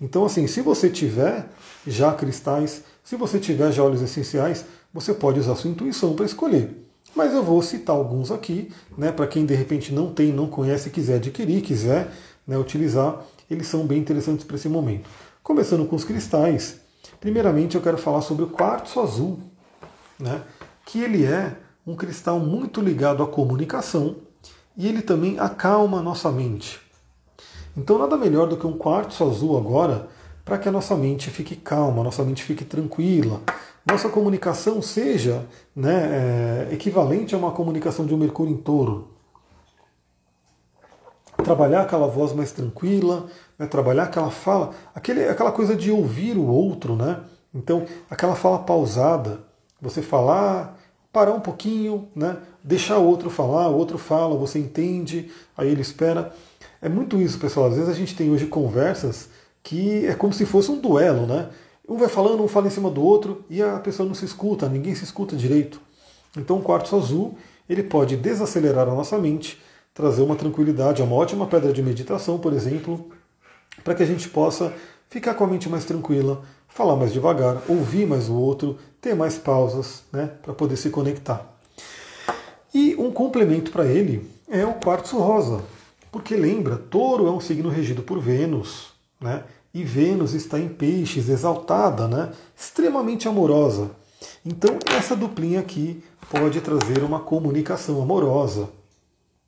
Então, assim, se você tiver já cristais, se você tiver já óleos essenciais, você pode usar sua intuição para escolher. Mas eu vou citar alguns aqui, né, para quem de repente não tem, não conhece, quiser adquirir, quiser né, utilizar, eles são bem interessantes para esse momento. Começando com os cristais, primeiramente eu quero falar sobre o quartzo azul, né, que ele é um cristal muito ligado à comunicação e ele também acalma a nossa mente. Então nada melhor do que um quartzo azul agora para que a nossa mente fique calma, a nossa mente fique tranquila, nossa comunicação seja né, é, equivalente a uma comunicação de um Mercúrio em touro. Trabalhar aquela voz mais tranquila, né, trabalhar aquela fala, aquele, aquela coisa de ouvir o outro, né? Então, aquela fala pausada, você falar, parar um pouquinho, né, deixar o outro falar, o outro fala, você entende, aí ele espera. É muito isso, pessoal. Às vezes a gente tem hoje conversas que é como se fosse um duelo, né? Um vai falando, um fala em cima do outro e a pessoa não se escuta, ninguém se escuta direito. Então o quartzo azul ele pode desacelerar a nossa mente, trazer uma tranquilidade, é uma ótima pedra de meditação, por exemplo, para que a gente possa ficar com a mente mais tranquila, falar mais devagar, ouvir mais o outro, ter mais pausas, né, para poder se conectar. E um complemento para ele é o quartzo rosa, porque lembra, touro é um signo regido por Vênus, né? E Vênus está em peixes, exaltada, né? extremamente amorosa. Então, essa duplinha aqui pode trazer uma comunicação amorosa.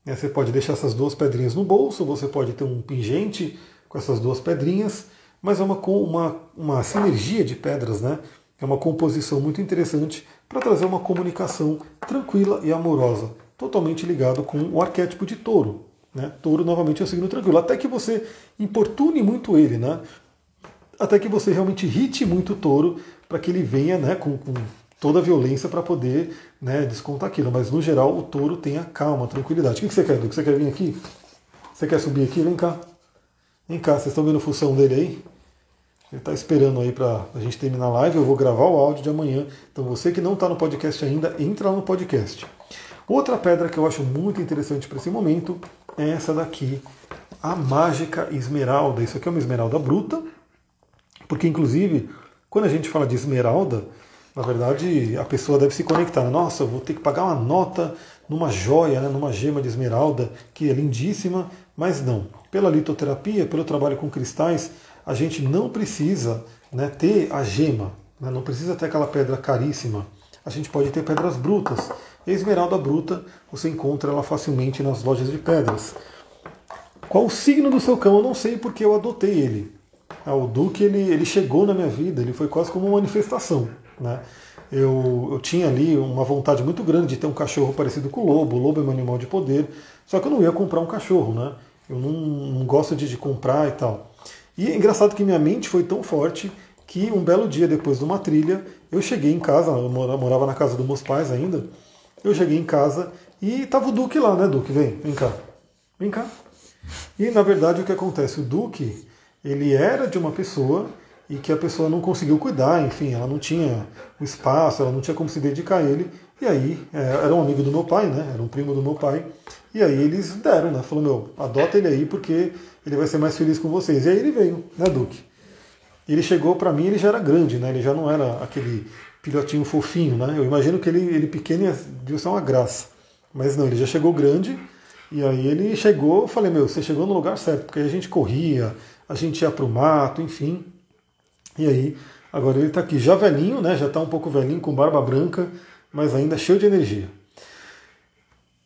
Né, você pode deixar essas duas pedrinhas no bolso, você pode ter um pingente com essas duas pedrinhas, mas é uma, uma, uma sinergia de pedras, né? É uma composição muito interessante para trazer uma comunicação tranquila e amorosa, totalmente ligado com o arquétipo de touro. Né? Touro novamente é um signo tranquilo, até que você importune muito ele, né? até que você realmente irrite muito o touro para que ele venha né, com, com toda a violência para poder né, descontar aquilo. Mas no geral o touro tem a calma, a tranquilidade. O que você quer, Edu? Você quer vir aqui? Você quer subir aqui? Vem cá. Vem cá, vocês estão vendo a função dele aí? Ele está esperando aí para a gente terminar a live. Eu vou gravar o áudio de amanhã. Então você que não está no podcast ainda, entra lá no podcast. Outra pedra que eu acho muito interessante para esse momento é essa daqui, a mágica esmeralda. Isso aqui é uma esmeralda bruta, porque inclusive quando a gente fala de esmeralda, na verdade a pessoa deve se conectar. Nossa, eu vou ter que pagar uma nota numa joia, né, numa gema de esmeralda, que é lindíssima, mas não. Pela litoterapia, pelo trabalho com cristais, a gente não precisa né, ter a gema, né, não precisa ter aquela pedra caríssima. A gente pode ter pedras brutas. E a esmeralda bruta, você encontra ela facilmente nas lojas de pedras. Qual o signo do seu cão? Eu não sei porque eu adotei ele. Ah, o Duque ele, ele chegou na minha vida, ele foi quase como uma manifestação. Né? Eu, eu tinha ali uma vontade muito grande de ter um cachorro parecido com o lobo. O lobo é meu animal de poder. Só que eu não ia comprar um cachorro, né? Eu não, não gosto de, de comprar e tal. E é engraçado que minha mente foi tão forte que um belo dia depois de uma trilha, eu cheguei em casa, eu morava na casa dos meus pais ainda, eu cheguei em casa e tava o Duque lá, né, Duque? Vem, vem cá. Vem cá. E na verdade o que acontece? O Duque, ele era de uma pessoa e que a pessoa não conseguiu cuidar, enfim, ela não tinha o espaço, ela não tinha como se dedicar a ele. E aí, é, era um amigo do meu pai, né? Era um primo do meu pai. E aí eles deram, né? Falou, meu, adota ele aí porque ele vai ser mais feliz com vocês. E aí ele veio, né, Duque? Ele chegou para mim, ele já era grande, né? Ele já não era aquele filhotinho fofinho, né? Eu imagino que ele, ele pequeno devia ser uma graça. Mas não, ele já chegou grande. E aí ele chegou, eu falei, meu, você chegou no lugar certo, porque a gente corria, a gente ia pro mato, enfim. E aí, agora ele está aqui já velhinho, né? Já está um pouco velhinho, com barba branca, mas ainda cheio de energia.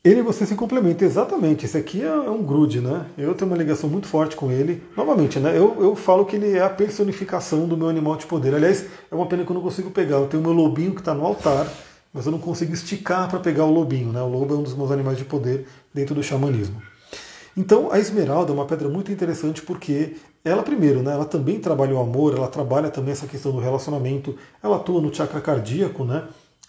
Ele e você se complementam, exatamente. Esse aqui é um grude, né? Eu tenho uma ligação muito forte com ele. Novamente, né? Eu, eu falo que ele é a personificação do meu animal de poder. Aliás, é uma pena que eu não consigo pegar. Eu tenho o meu lobinho que está no altar, mas eu não consigo esticar para pegar o lobinho, né? O lobo é um dos meus animais de poder dentro do xamanismo. Então, a esmeralda é uma pedra muito interessante porque ela, primeiro, né? Ela também trabalha o amor, ela trabalha também essa questão do relacionamento, ela atua no chakra cardíaco, né?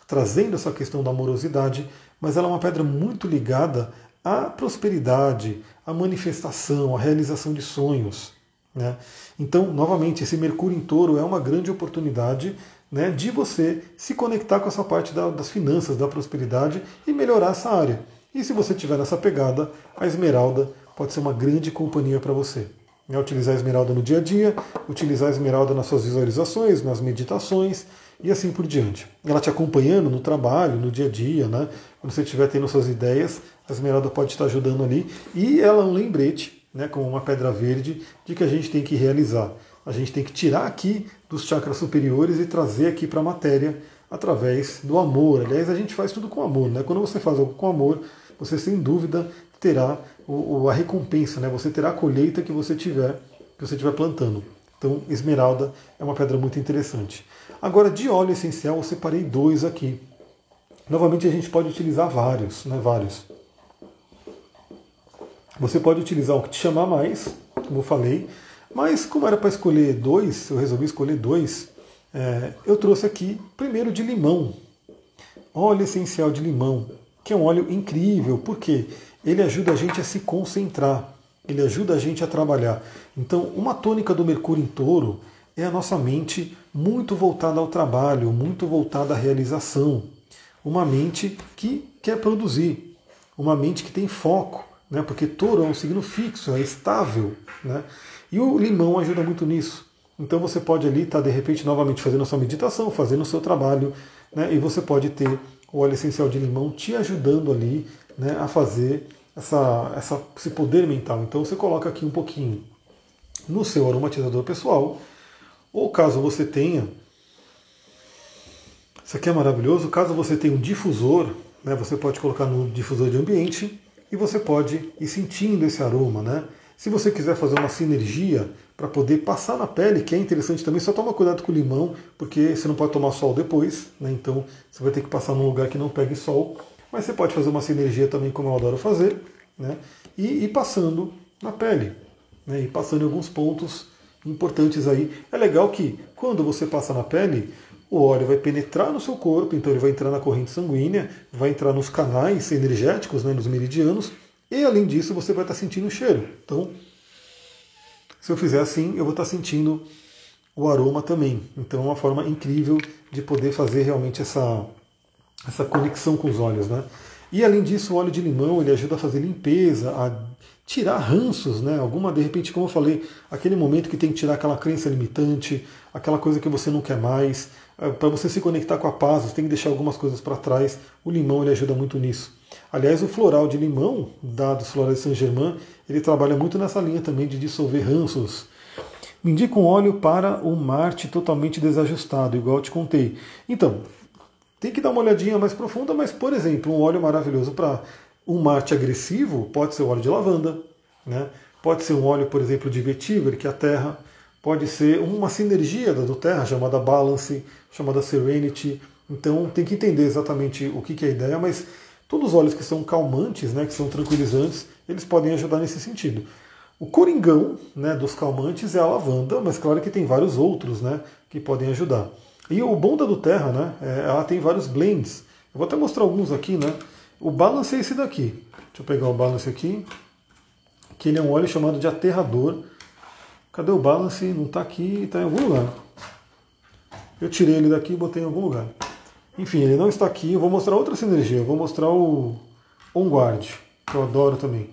Trazendo essa questão da amorosidade mas ela é uma pedra muito ligada à prosperidade, à manifestação, à realização de sonhos. Né? Então, novamente, esse Mercúrio em touro é uma grande oportunidade né, de você se conectar com essa parte da, das finanças, da prosperidade e melhorar essa área. E se você tiver nessa pegada, a esmeralda pode ser uma grande companhia para você. É utilizar a esmeralda no dia a dia, utilizar a esmeralda nas suas visualizações, nas meditações e assim por diante. Ela te acompanhando no trabalho, no dia a dia, né? Quando você estiver tendo suas ideias, a esmeralda pode estar ajudando ali. E ela é um lembrete, né, como uma pedra verde, de que a gente tem que realizar. A gente tem que tirar aqui dos chakras superiores e trazer aqui para a matéria através do amor. Aliás, a gente faz tudo com amor, né? Quando você faz algo com amor, você sem dúvida terá o, a recompensa, né? Você terá a colheita que você tiver, que você estiver plantando. Então, esmeralda é uma pedra muito interessante. Agora, de óleo essencial, eu separei dois aqui. Novamente, a gente pode utilizar vários, né? Vários. Você pode utilizar o que te chamar mais, como eu falei, mas como era para escolher dois, eu resolvi escolher dois. É, eu trouxe aqui primeiro de limão, óleo essencial de limão, que é um óleo incrível, porque ele ajuda a gente a se concentrar, ele ajuda a gente a trabalhar. Então, uma tônica do Mercúrio em Touro é a nossa mente muito voltada ao trabalho, muito voltada à realização. Uma mente que quer produzir, uma mente que tem foco, né? porque touro é um signo fixo, é estável. Né? E o limão ajuda muito nisso. Então você pode ali estar tá, de repente novamente fazendo a sua meditação, fazendo o seu trabalho, né? e você pode ter o óleo essencial de limão te ajudando ali né, a fazer essa, essa, esse poder mental. Então você coloca aqui um pouquinho no seu aromatizador pessoal, ou caso você tenha, isso aqui é maravilhoso, caso você tenha um difusor, né, você pode colocar no difusor de ambiente e você pode ir sentindo esse aroma, né? Se você quiser fazer uma sinergia para poder passar na pele, que é interessante também, só toma cuidado com o limão, porque você não pode tomar sol depois, né? então você vai ter que passar num lugar que não pegue sol. Mas você pode fazer uma sinergia também, como eu adoro fazer, né? e ir passando na pele, né? e passando em alguns pontos importantes aí. É legal que quando você passa na pele, o óleo vai penetrar no seu corpo, então ele vai entrar na corrente sanguínea, vai entrar nos canais energéticos, né, nos meridianos, e além disso você vai estar sentindo o cheiro. Então, se eu fizer assim, eu vou estar sentindo o aroma também. Então é uma forma incrível de poder fazer realmente essa, essa conexão com os olhos. Né? E além disso, o óleo de limão ele ajuda a fazer limpeza, a tirar ranços, né? Alguma, de repente, como eu falei, aquele momento que tem que tirar aquela crença limitante, aquela coisa que você não quer mais. É, para você se conectar com a paz, você tem que deixar algumas coisas para trás. O limão ele ajuda muito nisso. Aliás, o floral de limão, da dos Florais de Saint-Germain, ele trabalha muito nessa linha também de dissolver ranços. Me indica um óleo para o Marte totalmente desajustado, igual eu te contei. Então, tem que dar uma olhadinha mais profunda, mas, por exemplo, um óleo maravilhoso para um Marte agressivo pode ser o óleo de lavanda, né? pode ser um óleo, por exemplo, de vetiver, que é a terra, pode ser uma sinergia da do terra, chamada Balance, chamada Serenity. Então tem que entender exatamente o que é a ideia, mas todos os óleos que são calmantes, né, que são tranquilizantes, eles podem ajudar nesse sentido. O coringão né, dos calmantes é a lavanda, mas claro que tem vários outros né, que podem ajudar. E o bom da do Terra, né, é, ela tem vários blends. Eu vou até mostrar alguns aqui. Né? O Balance é esse daqui. Deixa eu pegar o Balance aqui. Que ele é um óleo chamado de aterrador. Cadê o Balance? Não está aqui, está em algum lugar. Eu tirei ele daqui e botei em algum lugar. Enfim, ele não está aqui. Eu vou mostrar outra sinergia. Eu vou mostrar o OnGuard, que eu adoro também.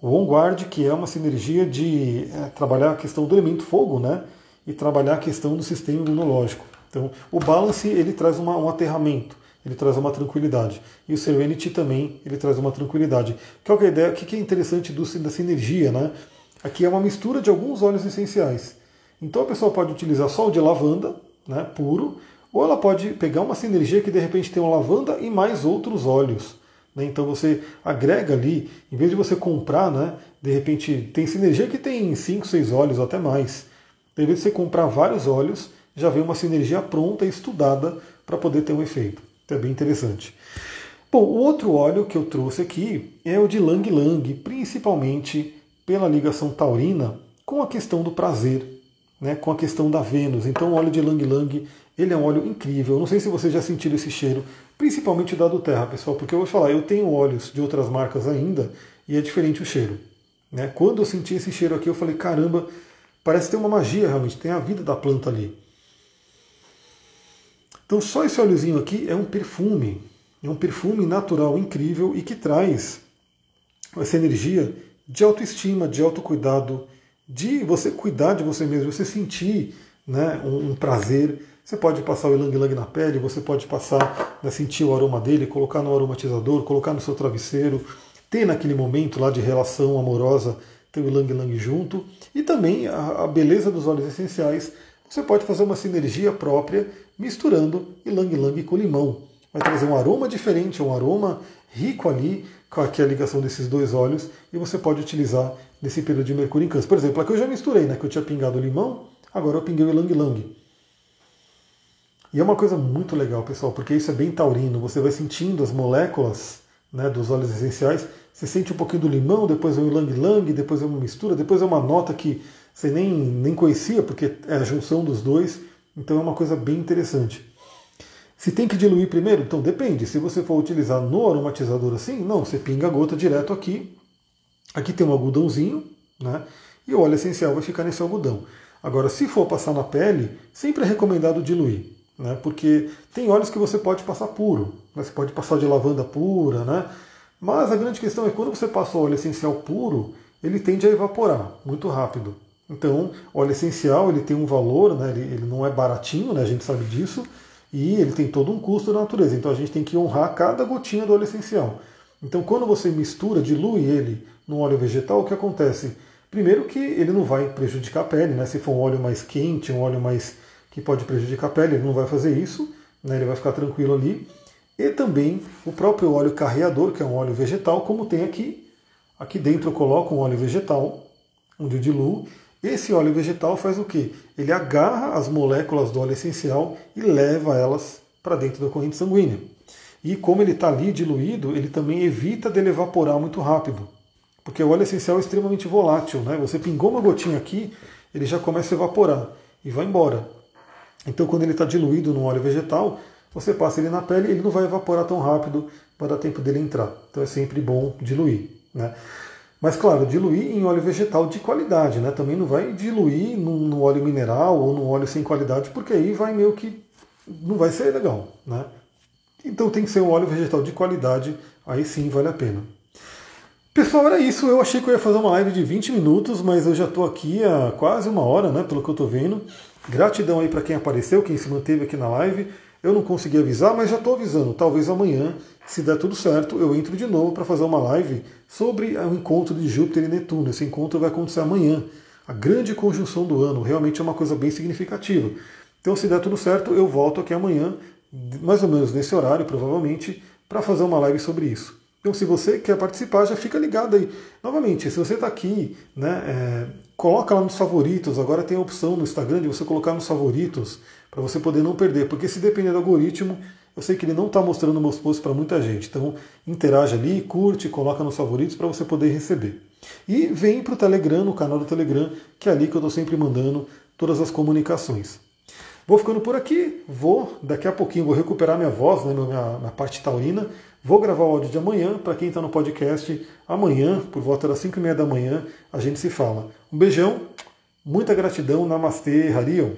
O OnGuard, que é uma sinergia de é, trabalhar a questão do elemento fogo, né? E trabalhar a questão do sistema imunológico. Então, o Balance, ele traz uma, um aterramento, ele traz uma tranquilidade. E o Serenity também, ele traz uma tranquilidade. Qual que é a ideia? O que é interessante do, da sinergia, né? Aqui é uma mistura de alguns óleos essenciais. Então a pessoa pode utilizar só o de lavanda, né, puro, ou ela pode pegar uma sinergia que de repente tem uma lavanda e mais outros óleos. Né? Então você agrega ali, em vez de você comprar, né, de repente tem sinergia que tem 5, 6 óleos ou até mais. Em vez de você comprar vários óleos, já vem uma sinergia pronta e estudada para poder ter um efeito. Então é bem interessante. Bom, o outro óleo que eu trouxe aqui é o de Lang Lang, principalmente pela ligação taurina com a questão do prazer, né, com a questão da Vênus. Então o óleo de Lang Lang ele é um óleo incrível. Não sei se vocês já sentiram esse cheiro, principalmente da do Terra, pessoal, porque eu vou falar, eu tenho óleos de outras marcas ainda e é diferente o cheiro. Né? Quando eu senti esse cheiro aqui, eu falei, caramba, parece ter uma magia realmente, tem a vida da planta ali. Então só esse óleozinho aqui é um perfume, é um perfume natural incrível e que traz essa energia de autoestima, de autocuidado, de você cuidar de você mesmo, você sentir né, um, um prazer. Você pode passar o Ylang Ylang na pele, você pode passar, né, sentir o aroma dele, colocar no aromatizador, colocar no seu travesseiro, ter naquele momento lá de relação amorosa, ter o Ylang Ylang junto. E também a, a beleza dos óleos essenciais, você pode fazer uma sinergia própria misturando Ylang Ylang com limão. Vai trazer um aroma diferente, um aroma rico ali, com a ligação desses dois óleos, e você pode utilizar nesse período de Mercúrio em Câncer. Por exemplo, aqui eu já misturei, né? Que eu tinha pingado limão, agora eu pinguei o Ylang Ylang. E é uma coisa muito legal, pessoal, porque isso é bem taurino. Você vai sentindo as moléculas né, dos óleos essenciais. Você sente um pouquinho do limão, depois vem o Lang Lang, depois é uma mistura, depois é uma nota que você nem, nem conhecia, porque é a junção dos dois. Então é uma coisa bem interessante. Se tem que diluir primeiro? Então depende. Se você for utilizar no aromatizador assim, não, você pinga a gota direto aqui. Aqui tem um algodãozinho, né? E o óleo essencial vai ficar nesse algodão. Agora, se for passar na pele, sempre é recomendado diluir né? porque tem óleos que você pode passar puro, né? você pode passar de lavanda pura, né? mas a grande questão é quando você passa o óleo essencial puro, ele tende a evaporar muito rápido. Então, óleo essencial ele tem um valor, né? ele, ele não é baratinho, né? a gente sabe disso, e ele tem todo um custo da natureza. Então a gente tem que honrar cada gotinha do óleo essencial. Então, quando você mistura, dilui ele no óleo vegetal, o que acontece? Primeiro que ele não vai prejudicar a pele, né? Se for um óleo mais quente, um óleo mais que pode prejudicar a pele, ele não vai fazer isso, né, ele vai ficar tranquilo ali. E também o próprio óleo carreador, que é um óleo vegetal, como tem aqui. Aqui dentro eu coloco um óleo vegetal, onde eu diluo. Esse óleo vegetal faz o quê? Ele agarra as moléculas do óleo essencial e leva elas para dentro da corrente sanguínea. E como ele está ali diluído, ele também evita dele evaporar muito rápido. Porque o óleo essencial é extremamente volátil. Né? Você pingou uma gotinha aqui, ele já começa a evaporar e vai embora. Então, quando ele está diluído no óleo vegetal, você passa ele na pele, ele não vai evaporar tão rápido, vai dar tempo dele entrar. Então, é sempre bom diluir. Né? Mas, claro, diluir em óleo vegetal de qualidade. Né? Também não vai diluir no, óleo mineral ou no óleo sem qualidade, porque aí vai meio que. não vai ser legal. Né? Então, tem que ser um óleo vegetal de qualidade, aí sim vale a pena. Pessoal, era isso. Eu achei que eu ia fazer uma live de 20 minutos, mas eu já estou aqui há quase uma hora, né? Pelo que eu estou vendo. Gratidão aí para quem apareceu, quem se manteve aqui na live. Eu não consegui avisar, mas já estou avisando. Talvez amanhã, se der tudo certo, eu entro de novo para fazer uma live sobre o encontro de Júpiter e Netuno. Esse encontro vai acontecer amanhã. A grande conjunção do ano realmente é uma coisa bem significativa. Então, se der tudo certo, eu volto aqui amanhã, mais ou menos nesse horário, provavelmente, para fazer uma live sobre isso. Então, se você quer participar, já fica ligado aí. Novamente, se você está aqui, né, é, coloca lá nos favoritos. Agora tem a opção no Instagram de você colocar nos favoritos para você poder não perder. Porque se depender do algoritmo, eu sei que ele não está mostrando meus posts para muita gente. Então, interage ali, curte, coloca nos favoritos para você poder receber. E vem para o Telegram, no canal do Telegram, que é ali que eu estou sempre mandando todas as comunicações. Vou ficando por aqui, vou, daqui a pouquinho, vou recuperar minha voz, né, minha, minha parte taurina. Vou gravar o áudio de amanhã, para quem está no podcast, amanhã, por volta das 5 e meia da manhã, a gente se fala. Um beijão, muita gratidão, Namastê, Harion.